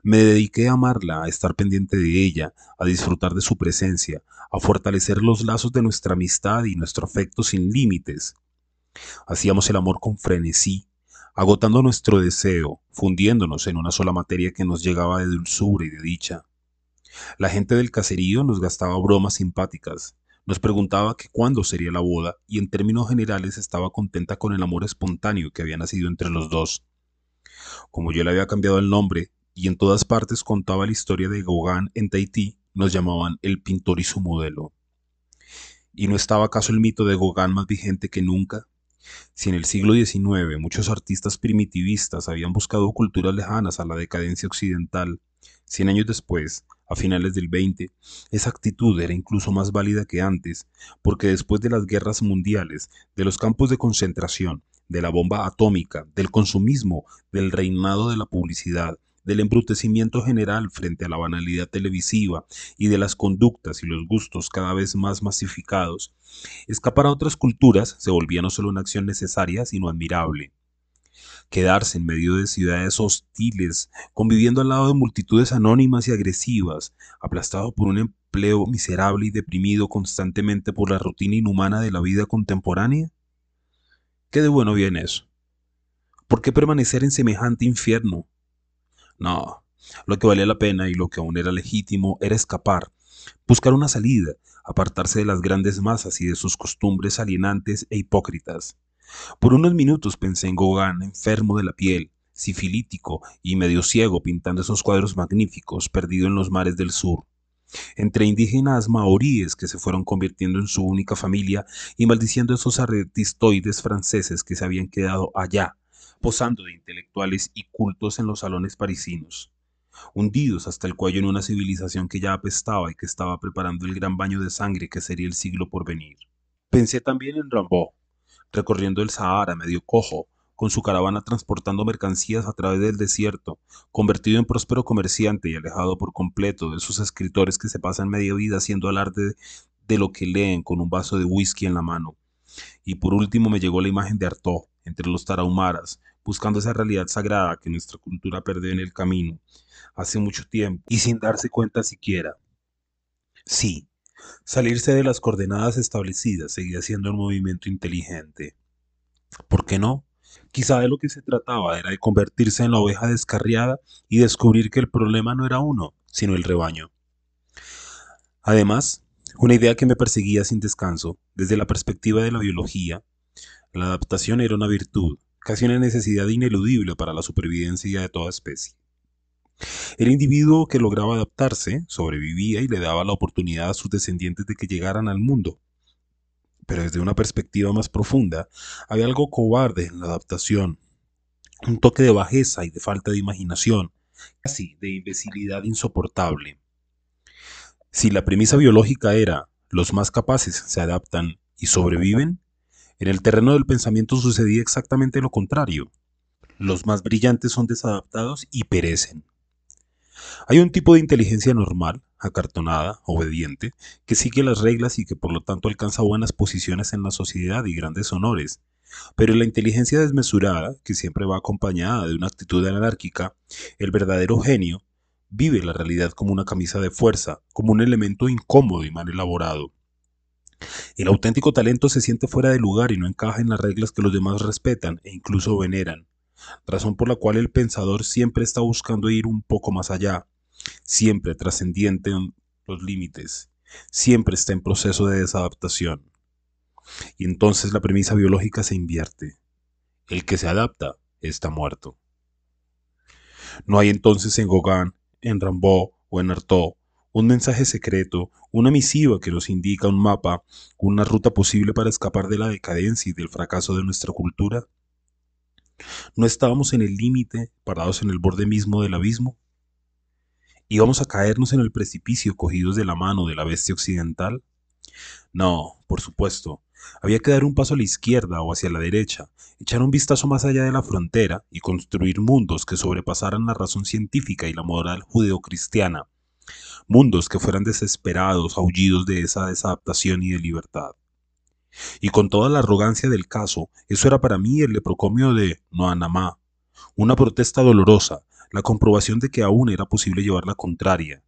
Me dediqué a amarla, a estar pendiente de ella, a disfrutar de su presencia, a fortalecer los lazos de nuestra amistad y nuestro afecto sin límites. Hacíamos el amor con frenesí, agotando nuestro deseo, fundiéndonos en una sola materia que nos llegaba de dulzura y de dicha. La gente del caserío nos gastaba bromas simpáticas, nos preguntaba que cuándo sería la boda y en términos generales estaba contenta con el amor espontáneo que había nacido entre los dos. Como yo le había cambiado el nombre y en todas partes contaba la historia de Gauguin en Tahití, nos llamaban el pintor y su modelo. ¿Y no estaba acaso el mito de Gauguin más vigente que nunca? Si en el siglo XIX muchos artistas primitivistas habían buscado culturas lejanas a la decadencia occidental, cien años después, a finales del XX, esa actitud era incluso más válida que antes, porque después de las guerras mundiales, de los campos de concentración, de la bomba atómica, del consumismo, del reinado de la publicidad, del embrutecimiento general frente a la banalidad televisiva y de las conductas y los gustos cada vez más masificados, escapar a otras culturas se volvía no solo una acción necesaria, sino admirable. Quedarse en medio de ciudades hostiles, conviviendo al lado de multitudes anónimas y agresivas, aplastado por un empleo miserable y deprimido constantemente por la rutina inhumana de la vida contemporánea? ¿Qué de bueno viene eso? ¿Por qué permanecer en semejante infierno? No, lo que valía la pena y lo que aún era legítimo era escapar, buscar una salida, apartarse de las grandes masas y de sus costumbres alienantes e hipócritas. Por unos minutos pensé en Gauguin, enfermo de la piel, sifilítico y medio ciego pintando esos cuadros magníficos perdido en los mares del sur, entre indígenas maoríes que se fueron convirtiendo en su única familia y maldiciendo esos artistoides franceses que se habían quedado allá, posando de intelectuales y cultos en los salones parisinos, hundidos hasta el cuello en una civilización que ya apestaba y que estaba preparando el gran baño de sangre que sería el siglo por venir. Pensé también en Rambaud, recorriendo el Sahara medio cojo, con su caravana transportando mercancías a través del desierto, convertido en próspero comerciante y alejado por completo de esos escritores que se pasan media vida haciendo alarde de lo que leen con un vaso de whisky en la mano. Y por último me llegó la imagen de Artaud, entre los tarahumaras, buscando esa realidad sagrada que nuestra cultura perdió en el camino hace mucho tiempo y sin darse cuenta siquiera. Sí, Salirse de las coordenadas establecidas seguía siendo un movimiento inteligente. ¿Por qué no? Quizá de lo que se trataba era de convertirse en la oveja descarriada y descubrir que el problema no era uno, sino el rebaño. Además, una idea que me perseguía sin descanso, desde la perspectiva de la biología, la adaptación era una virtud, casi una necesidad ineludible para la supervivencia de toda especie. El individuo que lograba adaptarse sobrevivía y le daba la oportunidad a sus descendientes de que llegaran al mundo. Pero desde una perspectiva más profunda, había algo cobarde en la adaptación, un toque de bajeza y de falta de imaginación, casi de imbecilidad insoportable. Si la premisa biológica era los más capaces se adaptan y sobreviven, en el terreno del pensamiento sucedía exactamente lo contrario. Los más brillantes son desadaptados y perecen. Hay un tipo de inteligencia normal, acartonada, obediente, que sigue las reglas y que por lo tanto alcanza buenas posiciones en la sociedad y grandes honores. Pero la inteligencia desmesurada, que siempre va acompañada de una actitud anárquica, el verdadero genio, vive la realidad como una camisa de fuerza, como un elemento incómodo y mal elaborado. El auténtico talento se siente fuera de lugar y no encaja en las reglas que los demás respetan e incluso veneran, razón por la cual el pensador siempre está buscando ir un poco más allá, siempre trascendiente en los límites, siempre está en proceso de desadaptación. Y entonces la premisa biológica se invierte. El que se adapta está muerto. No hay entonces en Gauguin, en Rimbaud o en Artaud un mensaje secreto, una misiva que nos indica un mapa, una ruta posible para escapar de la decadencia y del fracaso de nuestra cultura? ¿No estábamos en el límite, parados en el borde mismo del abismo? ¿Íbamos a caernos en el precipicio cogidos de la mano de la bestia occidental? No, por supuesto. Había que dar un paso a la izquierda o hacia la derecha, echar un vistazo más allá de la frontera y construir mundos que sobrepasaran la razón científica y la moral judeocristiana, mundos que fueran desesperados, aullidos de esa desadaptación y de libertad. Y con toda la arrogancia del caso, eso era para mí el leprocomio de Noanamá, una protesta dolorosa, la comprobación de que aún era posible llevar la contraria.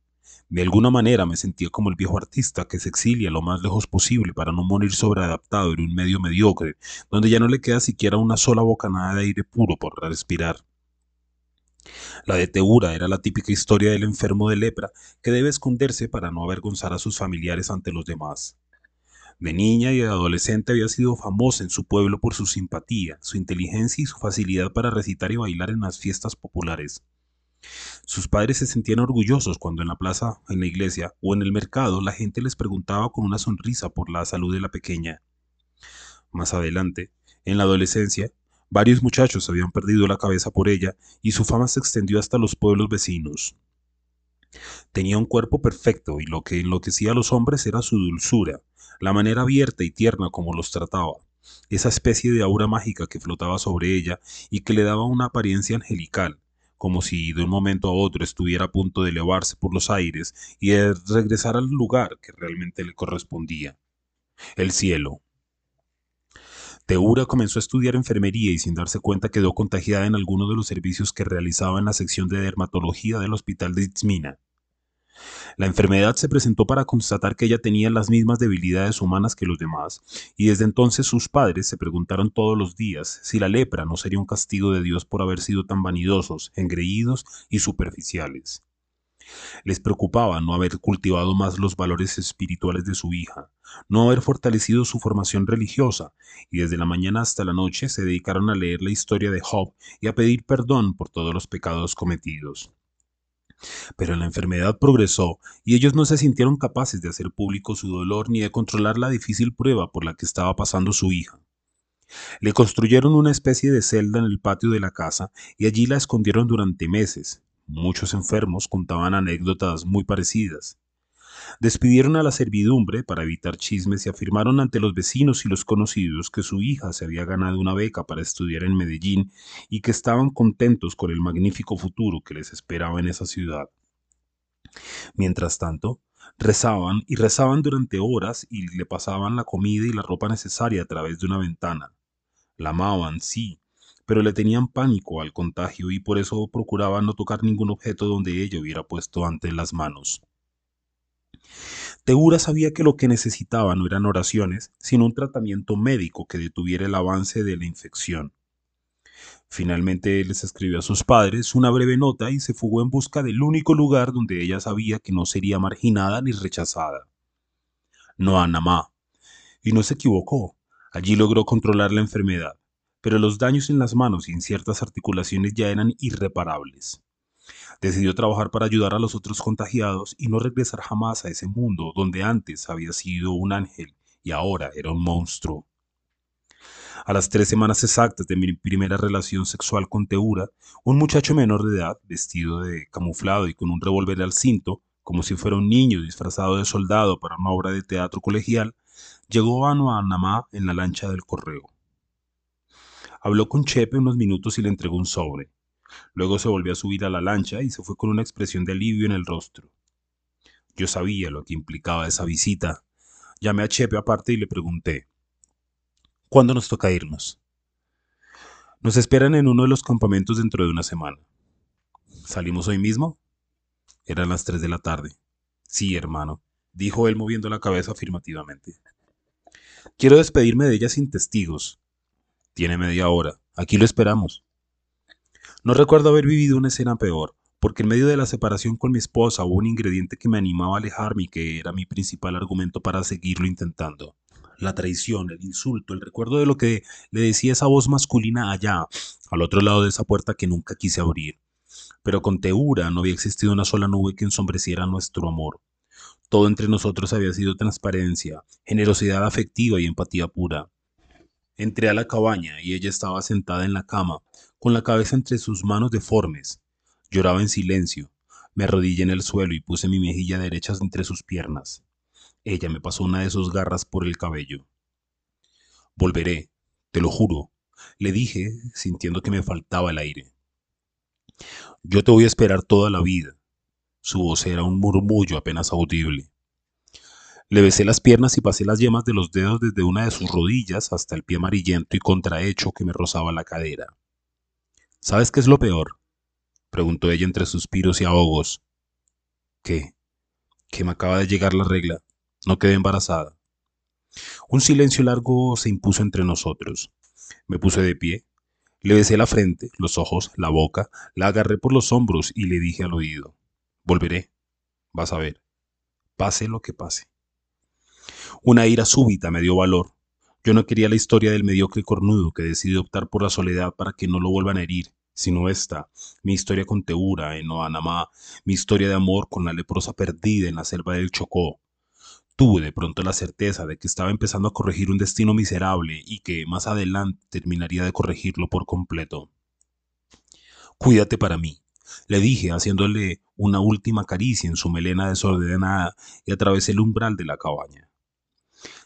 De alguna manera me sentía como el viejo artista que se exilia lo más lejos posible para no morir sobreadaptado en un medio mediocre, donde ya no le queda siquiera una sola bocanada de aire puro por respirar. La de Teura era la típica historia del enfermo de lepra que debe esconderse para no avergonzar a sus familiares ante los demás. De niña y de adolescente había sido famosa en su pueblo por su simpatía, su inteligencia y su facilidad para recitar y bailar en las fiestas populares. Sus padres se sentían orgullosos cuando en la plaza, en la iglesia o en el mercado la gente les preguntaba con una sonrisa por la salud de la pequeña. Más adelante, en la adolescencia, Varios muchachos habían perdido la cabeza por ella y su fama se extendió hasta los pueblos vecinos. Tenía un cuerpo perfecto y lo que enloquecía a los hombres era su dulzura, la manera abierta y tierna como los trataba, esa especie de aura mágica que flotaba sobre ella y que le daba una apariencia angelical, como si de un momento a otro estuviera a punto de elevarse por los aires y de regresar al lugar que realmente le correspondía, el cielo. Teura comenzó a estudiar enfermería y sin darse cuenta quedó contagiada en alguno de los servicios que realizaba en la sección de dermatología del hospital de Itzmina. La enfermedad se presentó para constatar que ella tenía las mismas debilidades humanas que los demás, y desde entonces sus padres se preguntaron todos los días si la lepra no sería un castigo de Dios por haber sido tan vanidosos, engreídos y superficiales. Les preocupaba no haber cultivado más los valores espirituales de su hija, no haber fortalecido su formación religiosa, y desde la mañana hasta la noche se dedicaron a leer la historia de Job y a pedir perdón por todos los pecados cometidos. Pero la enfermedad progresó y ellos no se sintieron capaces de hacer público su dolor ni de controlar la difícil prueba por la que estaba pasando su hija. Le construyeron una especie de celda en el patio de la casa y allí la escondieron durante meses, Muchos enfermos contaban anécdotas muy parecidas. Despidieron a la servidumbre para evitar chismes y afirmaron ante los vecinos y los conocidos que su hija se había ganado una beca para estudiar en Medellín y que estaban contentos con el magnífico futuro que les esperaba en esa ciudad. Mientras tanto, rezaban y rezaban durante horas y le pasaban la comida y la ropa necesaria a través de una ventana. La amaban, sí, pero le tenían pánico al contagio y por eso procuraba no tocar ningún objeto donde ella hubiera puesto antes las manos. Teura sabía que lo que necesitaba no eran oraciones, sino un tratamiento médico que detuviera el avance de la infección. Finalmente les escribió a sus padres una breve nota y se fugó en busca del único lugar donde ella sabía que no sería marginada ni rechazada. No a Namá. Y no se equivocó. Allí logró controlar la enfermedad, pero los daños en las manos y en ciertas articulaciones ya eran irreparables. Decidió trabajar para ayudar a los otros contagiados y no regresar jamás a ese mundo donde antes había sido un ángel y ahora era un monstruo. A las tres semanas exactas de mi primera relación sexual con Teura, un muchacho menor de edad, vestido de camuflado y con un revólver al cinto, como si fuera un niño disfrazado de soldado para una obra de teatro colegial, llegó a Nuanamá en la lancha del correo. Habló con Chepe unos minutos y le entregó un sobre. Luego se volvió a subir a la lancha y se fue con una expresión de alivio en el rostro. Yo sabía lo que implicaba esa visita. Llamé a Chepe aparte y le pregunté, ¿cuándo nos toca irnos? Nos esperan en uno de los campamentos dentro de una semana. ¿Salimos hoy mismo? Eran las tres de la tarde. Sí, hermano, dijo él moviendo la cabeza afirmativamente. Quiero despedirme de ella sin testigos. Tiene media hora. Aquí lo esperamos. No recuerdo haber vivido una escena peor, porque en medio de la separación con mi esposa hubo un ingrediente que me animaba a alejarme y que era mi principal argumento para seguirlo intentando. La traición, el insulto, el recuerdo de lo que le decía esa voz masculina allá, al otro lado de esa puerta que nunca quise abrir. Pero con Teura no había existido una sola nube que ensombreciera nuestro amor. Todo entre nosotros había sido transparencia, generosidad afectiva y empatía pura. Entré a la cabaña y ella estaba sentada en la cama, con la cabeza entre sus manos deformes. Lloraba en silencio. Me arrodillé en el suelo y puse mi mejilla derecha entre sus piernas. Ella me pasó una de sus garras por el cabello. Volveré, te lo juro, le dije, sintiendo que me faltaba el aire. Yo te voy a esperar toda la vida. Su voz era un murmullo apenas audible. Le besé las piernas y pasé las yemas de los dedos desde una de sus rodillas hasta el pie amarillento y contrahecho que me rozaba la cadera. ¿Sabes qué es lo peor? preguntó ella entre suspiros y ahogos. ¿Qué? Que me acaba de llegar la regla. No quedé embarazada. Un silencio largo se impuso entre nosotros. Me puse de pie, le besé la frente, los ojos, la boca, la agarré por los hombros y le dije al oído, volveré, vas a ver, pase lo que pase. Una ira súbita me dio valor, yo no quería la historia del mediocre cornudo que decide optar por la soledad para que no lo vuelvan a herir, sino esta, mi historia con Teura en Oanamá, mi historia de amor con la leprosa perdida en la selva del Chocó. Tuve de pronto la certeza de que estaba empezando a corregir un destino miserable y que más adelante terminaría de corregirlo por completo. Cuídate para mí, le dije, haciéndole una última caricia en su melena desordenada y atravesé el umbral de la cabaña.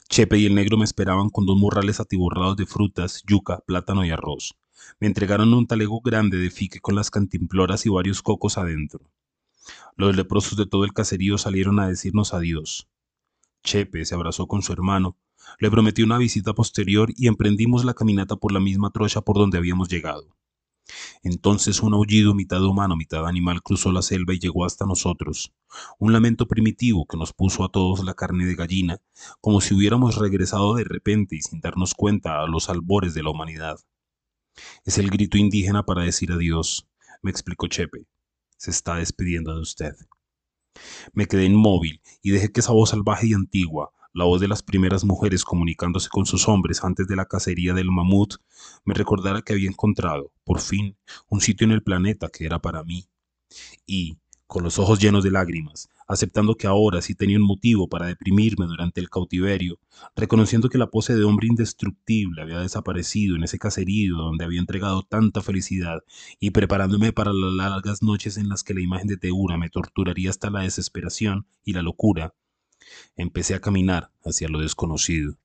Chepe y el negro me esperaban con dos morrales atiborrados de frutas, yuca, plátano y arroz. Me entregaron un talego grande de fique con las cantimploras y varios cocos adentro. Los leprosos de todo el caserío salieron a decirnos adiós. Chepe se abrazó con su hermano, le prometió una visita posterior y emprendimos la caminata por la misma trocha por donde habíamos llegado. Entonces un aullido mitad humano, mitad animal cruzó la selva y llegó hasta nosotros. Un lamento primitivo que nos puso a todos la carne de gallina, como si hubiéramos regresado de repente y sin darnos cuenta a los albores de la humanidad. Es el grito indígena para decir adiós, me explicó Chepe. Se está despidiendo de usted. Me quedé inmóvil y dejé que esa voz salvaje y antigua, la voz de las primeras mujeres comunicándose con sus hombres antes de la cacería del mamut, me recordara que había encontrado, por fin, un sitio en el planeta que era para mí. Y, con los ojos llenos de lágrimas, aceptando que ahora sí tenía un motivo para deprimirme durante el cautiverio, reconociendo que la pose de hombre indestructible había desaparecido en ese caserío donde había entregado tanta felicidad, y preparándome para las largas noches en las que la imagen de Teura me torturaría hasta la desesperación y la locura, Empecé a caminar hacia lo desconocido.